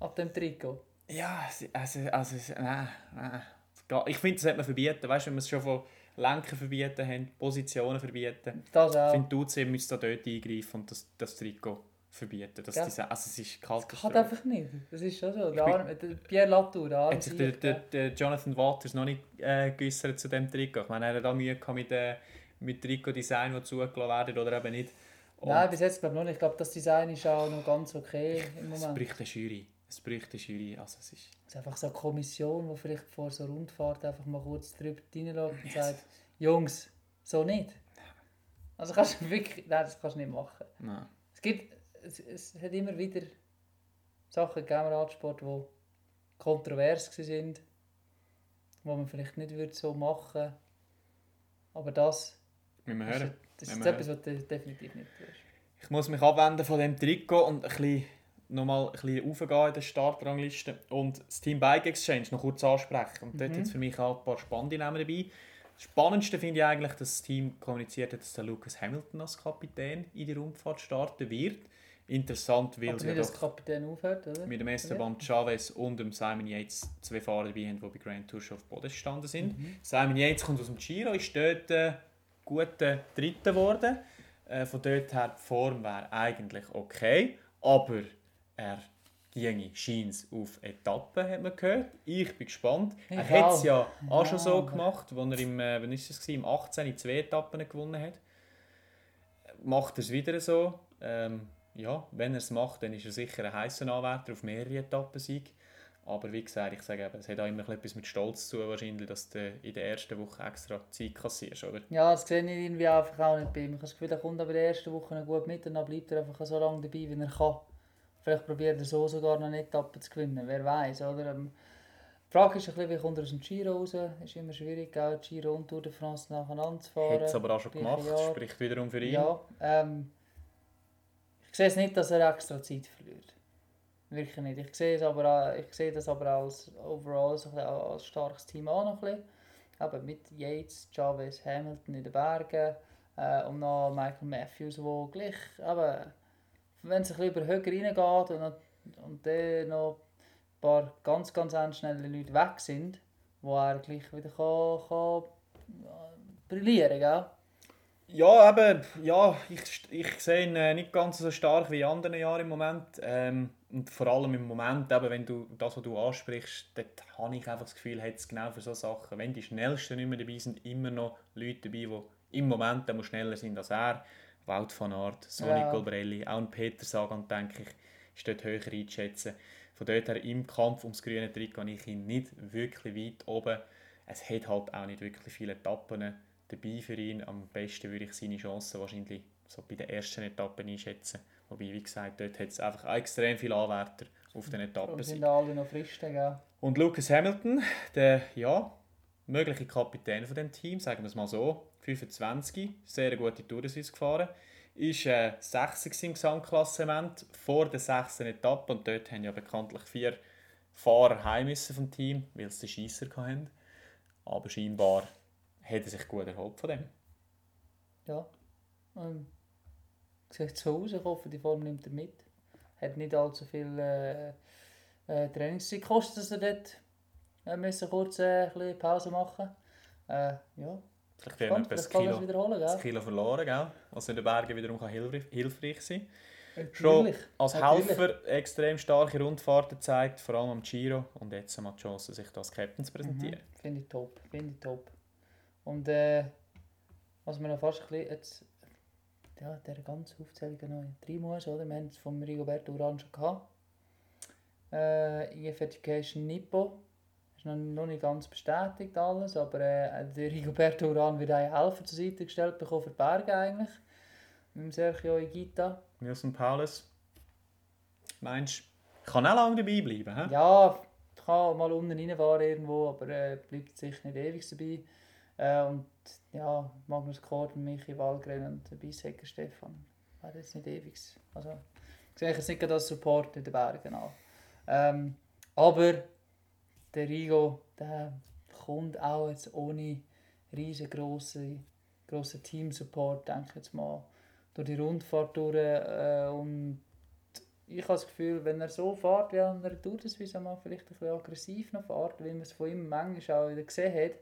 Ab dem Trikot. Ja, es- also, also nein, nein. Es geht- Ich finde, das sollte man verbieten. Weißt du, wenn wir es schon von Lenken verbieten haben, Positionen verbieten. Das Ich auch. finde, die UC müsste da dort eingreifen und das, das Trikot verbieten. Das, Ja. diese, also es ist kalt. Das kann einfach nicht. Das ist schon so. Der bin- Arme, der Pierre Latour, der arme Hat sich der, Jonathan Waters noch nicht äh, geäußert zu dem Trikot? Ich meine, er hat auch Mühe gehabt mit, äh, mit Trikot-Design, die zugelassen werden oder eben nicht. Und Nein, bis jetzt glaube ich noch nicht. Ich glaube, das Design ist auch noch ganz okay im es Moment. bricht eine Jury. Es bricht eine Jury. Also es ist... Es ist einfach so eine Kommission, die vielleicht vor so einer Rundfahrt einfach mal kurz drüber reinschaut und sagt, Jungs, so nicht. Also kannst du wirklich, nein, das kannst du nicht machen. Nein. Es gibt, es, es hat immer wieder Sachen gegeben im Radsport, die kontrovers waren, wo man vielleicht nicht würde so machen aber das Müssen wir ist, hören. das ist etwas, was du definitiv nicht tust. Ich muss mich abwenden von dem Trikot und ein bisschen nochmal ein bisschen raufgehen in der Startrangliste und das Team Bike Exchange noch kurz ansprechen. Und dort Mhm. hat es für mich auch ein paar spannende Namen dabei. Das Spannendste finde ich eigentlich, dass das Team kommuniziert hat, dass der Lucas Hamilton als Kapitän in die Rundfahrt starten wird. Interessant, weil sie doch Kapitän aufhört, oder? mit dem Esteban Chavez und dem Simon Yates zwei Fahrer dabei haben, die bei Grand Tour schon auf Boden gestanden sind. Mhm. Simon Yates kommt aus dem Giro, ist dort äh, guter Dritter geworden. Äh, von dort her, die Form wäre eigentlich okay, aber er ginge scheint auf Etappen, hat man gehört. Ich bin gespannt. Ich er hat es auch. ja auch schon so gemacht, als er im, äh, wann ist es, gewesen? im 18 in zwei Etappen gewonnen hat. Macht er es wieder so. Ähm, ja, wenn er es macht, dann ist er sicher ein heißer Anwärter auf mehrere Etappensiege. Aber wie gesagt, ich sage eben, es hat auch immer etwas mit Stolz zu tun, wahrscheinlich, dass du in der ersten Woche extra Zeit kassierst, oder? Ja, das sehe ich irgendwie einfach auch nicht bei ihm. Ich habe das Gefühl, er kommt aber in der ersten Woche gut mit und dann bleibt er einfach so lange dabei, wie er kann. Vielleicht probiert er so sogar noch eine Etappe zu gewinnen, wer weiß, oder? Ähm, Die Frage ist ein bisschen, wie kommt er aus dem Giro raus? Ist immer schwierig, gell? Giro und Tour de France nacheinander zu fahren. Hat es aber auch schon gemacht, Jahr. spricht wiederum für ihn. Ja, ähm, ich sehe es nicht, dass er extra Zeit verliert. Wirklich nicht. Ich sehe, es aber auch, ich sehe das aber auch als overall so auch als starkes Team auch noch ein bisschen. Eben mit Yates, Chavez, Hamilton in den Bergen äh, und noch Michael Matthews, wo gleich, eben, wenn es ein bisschen höher reingeht und, und dann noch ein paar ganz, ganz schnelle Leute weg sind, wo er gleich wieder kann, kann äh, brillieren kann. Ja, eben, ja, ich, ich sehe ihn äh, nicht ganz so stark wie in anderen Jahren im Moment. Ähm, und vor allem im Moment, eben, wenn du das, was du ansprichst, dort habe ich einfach das Gefühl, hat es genau für so Sachen, wenn die Schnellsten nicht mehr dabei sind, immer noch Leute dabei, die im Moment schneller sind als er. Wout van Aert, Sonny Ja. Colbrelli, auch ein Peter Sagan, denke ich, ist dort höher einzuschätzen. Von dort her im Kampf ums grüne Trikot habe ich ihn nicht wirklich weit oben. Es hat halt auch nicht wirklich viele Etappen dabei für ihn. Am besten würde ich seine Chancen wahrscheinlich so bei den ersten Etappen einschätzen. Wobei, wie gesagt, dort hat es einfach extrem viele Anwärter auf den Etappen. Und sind alle noch frisch, gell? Und Lucas Hamilton, der ja, mögliche Kapitän von dem Team, sagen wir es mal so, 25, sehr gute Tour ist gefahren, ist äh, 6. im Gesamtklassement vor der 6. Etappe und dort haben ja bekanntlich vier Fahrer heim vom Team, weil sie den Scheisser hatten. Aber scheinbar hat er sich gut erholt von dem. Ja. Ähm, sieht so aus, ich hoffe, die Form nimmt er mit. Hat nicht allzu viel äh, äh, Trainingszeit gekostet, dass er dort äh, müssen kurz äh, ein Pause machen äh, Ja, Vielleicht werden kann er es Kilo, wiederholen, gell? Kilo verloren, gell? was in den Bergen wiederum kann hilfreich, hilfreich sein Schon Natürlich. als. Helfer extrem starke Rundfahrten zeigt, vor allem am Giro. Und jetzt haben wir die Chance, sich als Captain zu präsentieren. Mhm, Finde ich top, finde ich top. Und äh, was wir noch fast ein bisschen jetzt, ja, der ganze Aufzählung noch drei muss, oder? Wir haben es vom Rigoberto Uran schon gehabt. Äh, EF Education Nippo. Noch, noch nicht ganz bestätigt alles, aber äh, der Rigoberto Uran wird auch helfen zur Seite gestellt bekommen für die Berge eigentlich. Mit dem Sergio Igita. Nilsson Paulus, meinst du, kann auch lange dabei bleiben? He? Ja, kann mal unten reinfahren irgendwo, aber äh, bleibt sicher nicht ewig dabei. Äh, und ja, Magnus Kort, Michi Wallgren und der Bissecker Stefan. Wäre jetzt nicht ewig. Also, ich sehe jetzt nicht als Support in den Bergen an. Ähm, aber der Rigo, der kommt auch jetzt ohne riesengroßen grossen Team-Support, denke ich jetzt mal, durch die Rundfahrt durch. Äh, und ich habe das Gefühl, wenn er so fährt, wie er Tour de Suisse mal vielleicht ein bisschen aggressiv noch fährt, wie man es von ihm manchmal auch wieder gesehen hat,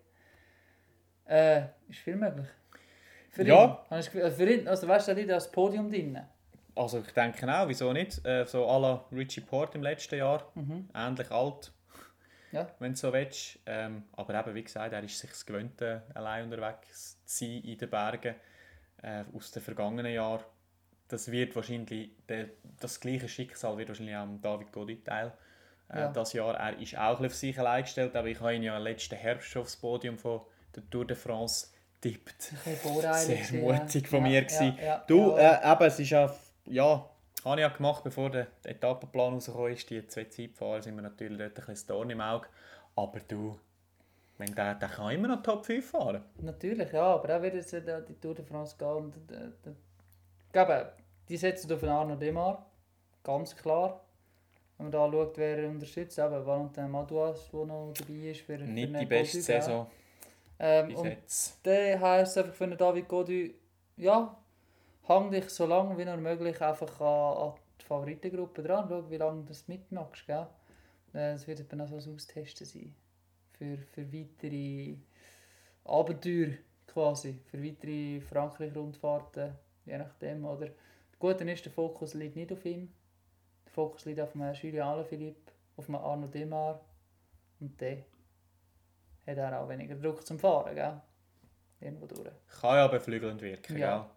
äh, ist viel möglich. Für Ja. ihn. Gefühl, für ihn, also weißt du, das Podium drin. also ich denke auch, wieso nicht? Äh, so à la Richie Port im letzten Jahr, Mhm. ähnlich alt, Ja. wenn du so willst. Ähm, aber eben, wie gesagt, er ist sich gewöhnt, äh, allein unterwegs zu sein in den Bergen äh, aus den vergangenen Jahren. Das wird wahrscheinlich, der, das gleiche Schicksal wird wahrscheinlich auch David Godin teil. Äh, Ja. Das Jahr, er ist auch ein auf sich allein gestellt, aber ich habe ihn ja letzten Herbst schon aufs Podium von der Tour de France tippt. Sehr mutig von ja. mir Ja, ja, Du, äh, eben, es ist ja, ja, habe ich ja gemacht, bevor der der Etappenplan rausgekommen ist. Die zwei Zeitfahrer sind wir natürlich dort ein bisschen das Dorn im Auge. Aber du, wenn der, der kann immer noch Top 5 fahren. Natürlich, ja, aber auch äh, die Tour de France gehen. Und, äh, die setzen auf Arno Demar, ganz klar. Wenn man da schaut, wer er unterstützt, eben Valentin Madouas, der noch dabei ist. Für, für Nicht den die beste. Saison Ähm, und der heisst einfach für David Godu, ja, hang dich so lange wie nur möglich einfach an, an die Favoritengruppe dran. Schau, wie lange du das mitmachst. Gell? Äh, Das wird eben auch so ein Austesten sein. Für, für weitere Abenteuer quasi. Für weitere Frankreich-Rundfahrten. Je nachdem. Oder das Gute ist, der Fokus liegt nicht auf ihm. Der Fokus liegt auf dem Julien Alaphilippe, auf dem Arno Demar. Und der hat er auch weniger Druck zum Fahren. Gell? Irgendwo durch. Kann ja beflügelnd wirken, Ja. gell?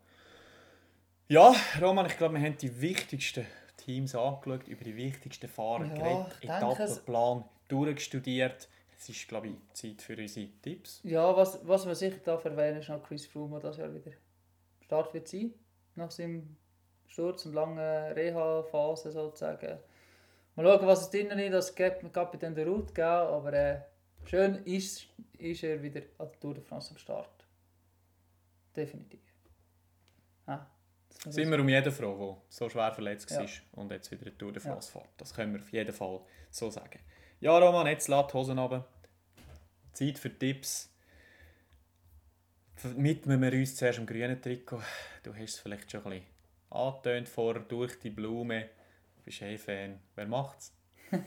Ja, Roman, ich glaube, wir haben die wichtigsten Teams angeschaut, über die wichtigsten Fahrer Ja, geredet, Etappenplan durchgestudiert. Es ist, glaube ich, Zeit für unsere Tipps. Ja, was, was man sicher darf erwähnen ist noch Chris Froome, das Jahr wieder Start wird sein. Nach seinem Sturz und langen Reha-Phase sozusagen. Mal schauen, was es drinnen ist, das gibt Kapitän der Route, gell? aber äh, schön ist, ist er wieder an der Tour de France am Start. Definitiv. Ah, muss Sind wir um jeden froh, der so schwer verletzt Ja. war und jetzt wieder eine Tour de France fährt. Das können wir auf jeden Fall so sagen. Ja, Roman, jetzt lass die Hosen runter. Zeit für Tipps. Widmen wir uns zuerst am grünen Trikot. Du hast es vielleicht schon ein bisschen angetönt vorher, durch die Blume. Du bist ein Fan. Wer macht's?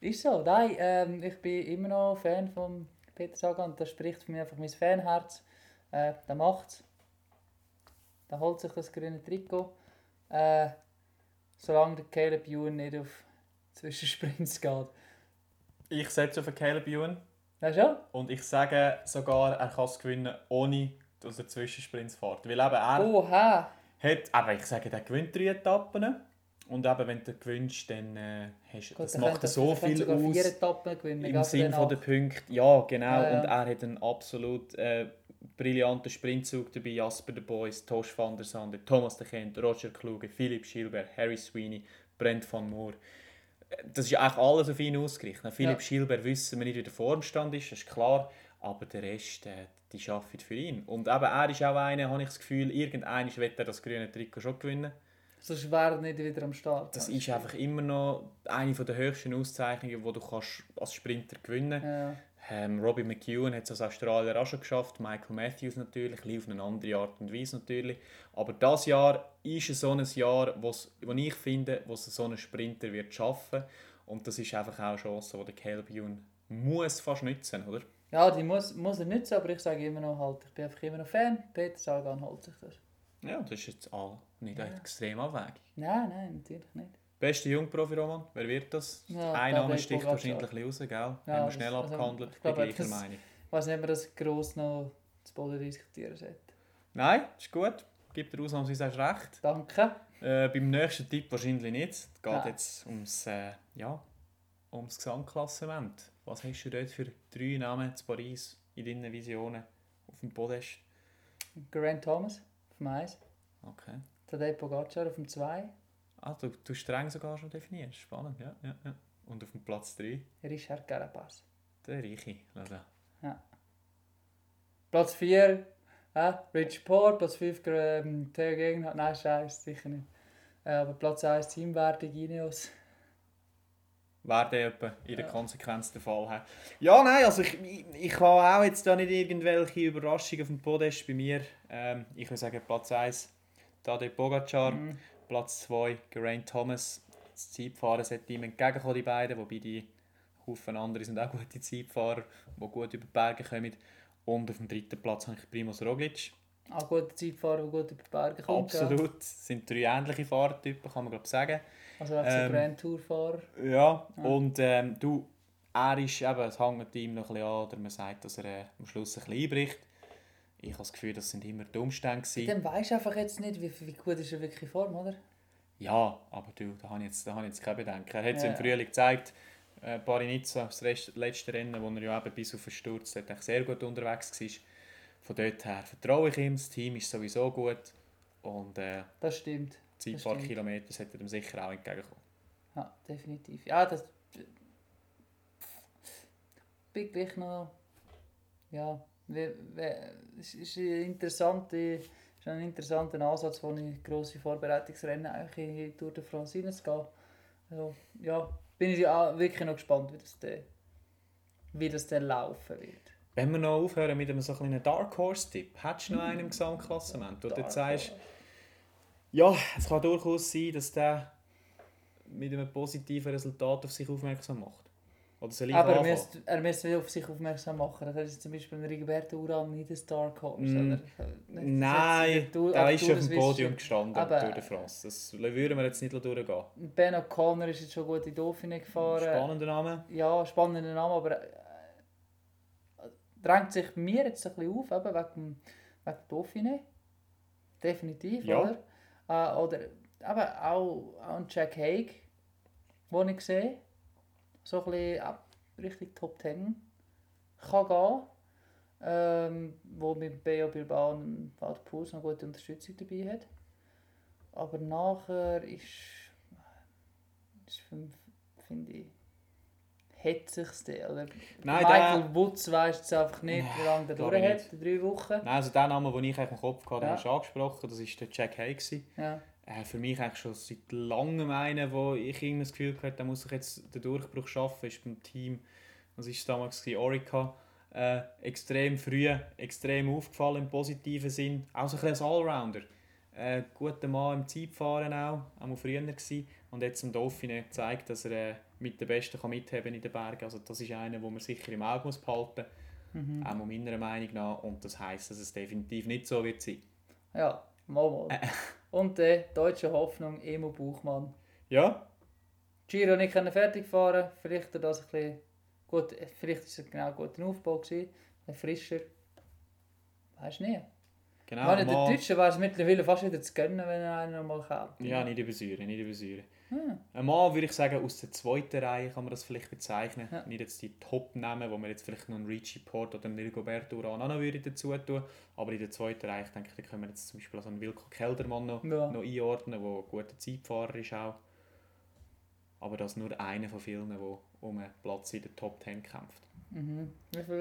Ist so, nein, ähm, ich bin immer noch Fan von Peter Sagan und das spricht für mich einfach mein Fanherz. Äh, der macht's. Der holt sich das grüne Trikot. Äh, solange der Caleb Ewan nicht auf Zwischensprints geht. Ich setze auf den Caleb Ewan du schon? und ich sage sogar, er kann es gewinnen, ohne dass er Zwischensprints fährt. Weil eben er... Oha! hat, aber ich sage, der gewinnt drei Etappen. Und eben, wenn du gewinnst, dann äh, hast, Gut, das dann macht so viel aus Etappen gewinnen. im Sinn für von den der Punkte. Ja, genau. Ja, ja. Und er hat einen absolut äh, brillanten Sprintzug dabei. Jasper de Boys, Tosh van der Sande, Thomas de Kent, Roger Kluge, Philipp Schilber, Harry Sweeney, Brent van Moor. Das ist eigentlich alles auf ihn ausgerichtet. Philipp Ja. Schilber wissen wir nicht, wie der Formstand ist, das ist klar. Aber der Rest, äh, die arbeiten für ihn. Und eben, er ist auch einer, habe ich das Gefühl, irgendeiner wird er das grüne Trikot schon gewinnen. Sonst wäre er nicht wieder am Start. Das ist einfach immer noch eine der höchsten Auszeichnungen, die du kannst als Sprinter gewinnen kannst. Ja. Ähm, Robbie McEwen hat es als Australier auch schon geschafft, Michael Matthews natürlich, ein auf eine andere Art und Weise natürlich. Aber das Jahr ist so ein Jahr, wo's, wo ich finde, wo so ein Sprinter wird schaffen und das ist einfach auch eine Chance, die der Caleb Ewan muss fast nützen, oder? ja, die muss, muss er nützen, aber ich sage immer noch halt, ich bin einfach immer noch Fan. Peter Sagan holt sich das. Ja, das ist jetzt all nicht eine extrem Abwägung. Nein, nein, natürlich nicht. Beste Jungprofi-Roman, wer wird das? Ja, Ein Tadej Name sticht wahrscheinlich ein bisschen raus, gell? Haben wir das- schnell also, abgehandelt, ich ich bin gleicher das- Meinung. Ich weiß nicht, ob man das gross noch zu Boden diskutieren sollte. Nein, ist gut. Gibt der ausnahmsweise auch recht. Danke. Äh, beim nächsten Tipp wahrscheinlich nicht. Es geht Nein. jetzt ums, äh, ja, ums Gesamtklassement. Was hast du dort für drei Namen zu Paris in deinen Visionen auf dem Podest? Grant Thomas auf dem 1. Okay. Tadej Pogacar auf dem 2. Ah, du, du streng sogar schon definiert. Spannend, ja, ja, ja. Und auf dem Platz 3 Richard Carapaz. der Reiche. Schau da. Platz 4. Äh, Rich Port. Platz 5 ähm, Theo Gegenhardt. Nein, scheiße, sicher nicht. Äh, aber Platz 1 Teamwertung Ineos. Wäre der etwa in der Ja. Konsequenz der Fall. hä? Ja, nein, also ich, ich, ich habe auch jetzt da nicht irgendwelche Überraschungen auf dem Podest bei mir. Ähm, ich würde sagen Platz 1 Tadej Pogacar. Mhm. Platz 2 Geraint Thomas. Das Zeitfahren sollte ihm entgegenkommen, die beiden, wobei die Haufen andere sind auch gute Zeitfahrer, die gut über die Berge kommen. Und auf dem dritten Platz habe ich Primoz Roglic. Auch guter Zeitfahrer, der gut über die Berge kommt. ja. Absolut. Es sind drei ähnliche Fahrertypen, kann man glaube sagen. Also auch Ähm, Grand Tour-Fahrer. Ja, Ja. und ähm, du, er ist eben, es hängt ihm noch ein bisschen an, oder man sagt, dass er äh, am Schluss ein bisschen einbricht. Ich habe das Gefühl, das sind immer die Umstände gewesen. Dann weisst du einfach jetzt nicht, wie, wie gut ist er wirklich in Form, oder? Ja, aber du, da habe ich jetzt, da habe ich jetzt keine Bedenken. Er hat es Ja. im Frühling gezeigt, äh, Paris-Nizza, das letzte Rennen, wo er ja eben bis auf den Sturz dort sehr gut unterwegs war. Von dort her vertraue ich ihm, das Team ist sowieso gut und äh, Das stimmt. die Das Zeitfahrkilometer sollte ihm sicher auch entgegenkommen. Ja, definitiv. Ja, das. Bin gleich noch. Ja, es ist ein interessante, ist ein interessanter Ansatz, wo ich grosse Vorbereitungsrennen eigentlich in die Tour de France hineingehe. Also, ja, bin ich auch wirklich noch gespannt, wie das dann, wie das dann laufen wird. Wenn wir noch aufhören mit einem so kleinen Dark Horse-Tipp, hättest du noch einen im Gesamtklassement, wo du sagst, ja, es kann durchaus sein, dass der mit einem positiven Resultat auf sich aufmerksam macht. Oder soll ich Aber er müsste, er müsste auf sich aufmerksam machen. Das ist zum Beispiel ein Rigoberto Uran nicht ein Dark Horse. Mm. Nein, Tour- der auf ist auf dem Podium gestanden Aber- Tour de France. Das würden wir jetzt nicht durchgehen. Ben O'Connor ist jetzt schon gut in Dauphiné gefahren. Spannender Name. Ja, spannender Name, aber äh, drängt sich mir jetzt ein bisschen auf, eben wegen, wegen Dauphiné. Definitiv, Ja. oder? Äh, oder eben auch, auch ein Jack Haig, den ich sehe. So ein bisschen ab Richtung Top 10 kann gehen. Ähm, wo mit Beo Bilbao und Wout Puls noch gute Unterstützung dabei hat. Aber nachher ist, ist für- finde ich, hat sich's oder? Nein, Michael der- Wutz weiss jetzt einfach nicht, wie lange der durch hat, drei Wochen. Nein, also der Name, den ich im Kopf hatte, Ja. hast du angesprochen, das war der Jack Hay. Ja. Äh, für mich eigentlich schon seit langem einer, wo ich irgendwie das Gefühl hatte, der muss sich jetzt den Durchbruch schaffen, ist beim Team, was war damals, gewesen, Orica, äh, extrem früh, extrem aufgefallen im positiven Sinn, auch so ein bisschen Allrounder. Äh, guter Mann im Zeitfahren auch, auch früher gewesen. und jetzt im Dauphiné zeigt, dass er äh, mit den Besten kann mitheben in den Bergen. Also das ist einer, wo man sicher im Auge muss behalten Mhm. auch meiner Meinung nach, und das heisst, dass es definitiv nicht so wird sein. Ja, mal mal. Äh. Und die deutsche Hoffnung, Emo Buchmann. Ja, Giro nicht können fertig fahren, vielleicht hat er das ein bisschen gut, vielleicht ist es genau ein guter Aufbau gewesen, ein frischer. Weißt du nicht. genau. ich meine, der mal- Deutsche wäre es mittlerweile fast wieder zu gönnen, wenn er einen mal kommt. Ja, nicht übersäuren, nicht übersäuren. Hm. Ein Mann, würde ich sagen, aus der zweiten Reihe kann man das vielleicht bezeichnen. Ja. Nicht jetzt die Top-Namen, wo man jetzt vielleicht noch einen Richie Port oder einen Rigoberto auch noch würde dazu tun Aber in der zweiten Reihe, ich denke, da können wir jetzt zum Beispiel also einen Wilko Keldermann noch, Ja. noch einordnen, der ein guter Zeitfahrer ist auch. Aber das nur einer von vielen, der um einen Platz in der Top 10 kämpft. Mhm. Wie viel,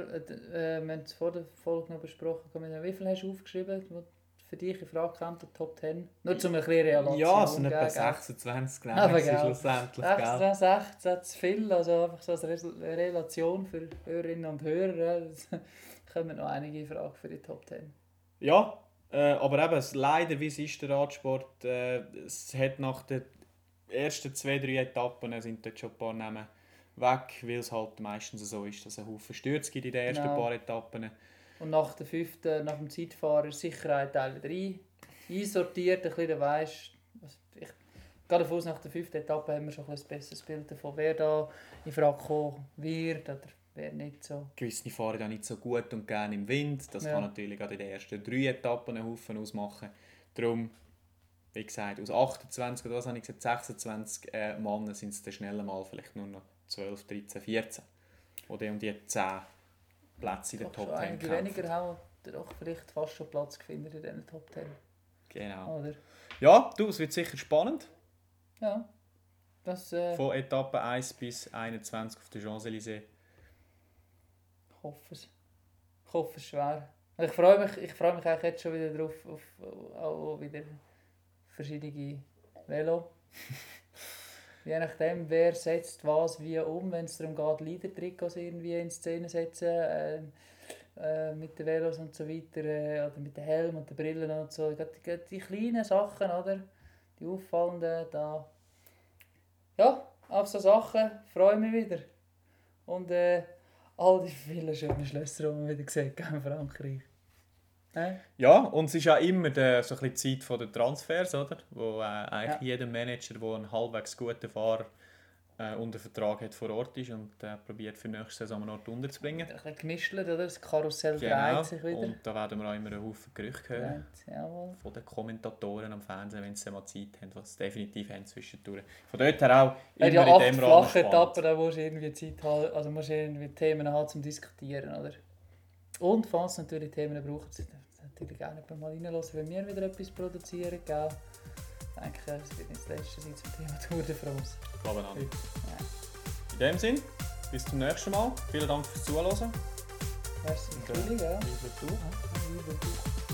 äh, äh, wir haben es vor der Folge noch besprochen, wie viel hast du aufgeschrieben, wo für dich in Frage kommt, der Top 10? Nur zum ein bisschen Relation Ja, es sind etwa geben, gell? 26 genau, Aber schlussendlich. Gell? 16, 16 zu viel, also einfach so als Relation für Hörerinnen und Hörer. Das kommen noch einige in Frage für die Top 10. Ja, äh, aber eben, leider, wie es ist, der Radsport, äh, es hat nach den ersten zwei, drei Etappen sind dort schon ein paar Namen weg, weil es halt meistens so ist, dass es einen Haufen Stürze gibt in den ersten Genau. paar Etappen. Und nach der fünften, nach dem Zeitfahren, ist Sicherheit Teil wieder ein, einsortiert, ein bisschen, weisst, was- ich gehe davon aus, nach der fünften Etappe haben wir schon ein ein besseres Bild davon, wer da in Frage kommen wird oder wer nicht so. Gewisse fahren auch nicht so gut und gerne im Wind. Das Ja. kann natürlich gerade in den ersten drei Etappen einen Haufen ausmachen. Darum, wie gesagt, aus 28 oder was habe ich gesagt, 26 äh, Mann sind es dann schnell mal vielleicht nur noch 12, 13, 14. Oder um die 10 Plätze in der Top schon 10 einige kämpfen. weniger haben doch vielleicht fast schon Platz gefunden in diesen Top 10. Genau. Oder? Ja, du, es wird sicher spannend. Ja. Das äh, Von Etappe 1 bis 21 auf der Champs-Élysées. ich hoffe es. Ich hoffe es schwer. Ich freue mich, ich freue mich jetzt schon wieder drauf, auf, auch wieder verschiedene Velo. Je nachdem, wer setzt was wie um, wenn es darum geht, Leader-Trikots irgendwie in Szene setzen, äh, äh, mit den Velos und so weiter, äh, oder mit den Helm und den Brillen und so. Die, die kleinen Sachen, oder? Die auffallenden, da. Ja, auf so Sachen freue ich mich wieder. Und äh, all die vielen schönen Schlösser, die man wieder hat in Frankreich. Ja. Ja, und es ist auch immer der, so ein bisschen die Zeit von der Transfers, oder? Wo äh, eigentlich Ja. jeder Manager, der einen halbwegs guten Fahrer äh, unter Vertrag hat, vor Ort ist und äh, probiert für nächste Saison einen Ort unterzubringen. Ein bisschen gemischelt, oder? Das Karussell Genau. dreht sich wieder. Und da werden wir auch immer einen Haufen Gerüchte hören. Jawohl. Von den Kommentatoren am Fernsehen, wenn sie mal Zeit haben, was sie definitiv haben zwischendurch. Von dort her auch Ja, immer acht in dem Rahmen flache. Etappen, da musst du irgendwie Zeit haben, also musst du irgendwie Themen haben zum Diskutieren, oder? Und falls natürlich Themen braucht, natürlich auch nicht mal reinlassen, wenn wir wieder etwas produzieren, gell? Ich denke, das wird nicht das letzte sein zum Thema Tour de France. Ich glaube auch nicht. Ja. In dem Sinn, bis zum nächsten Mal. Vielen Dank fürs Zuhören. Merci, Okay. Entschuldigung, ja. Liebe du. Ja, liebe du.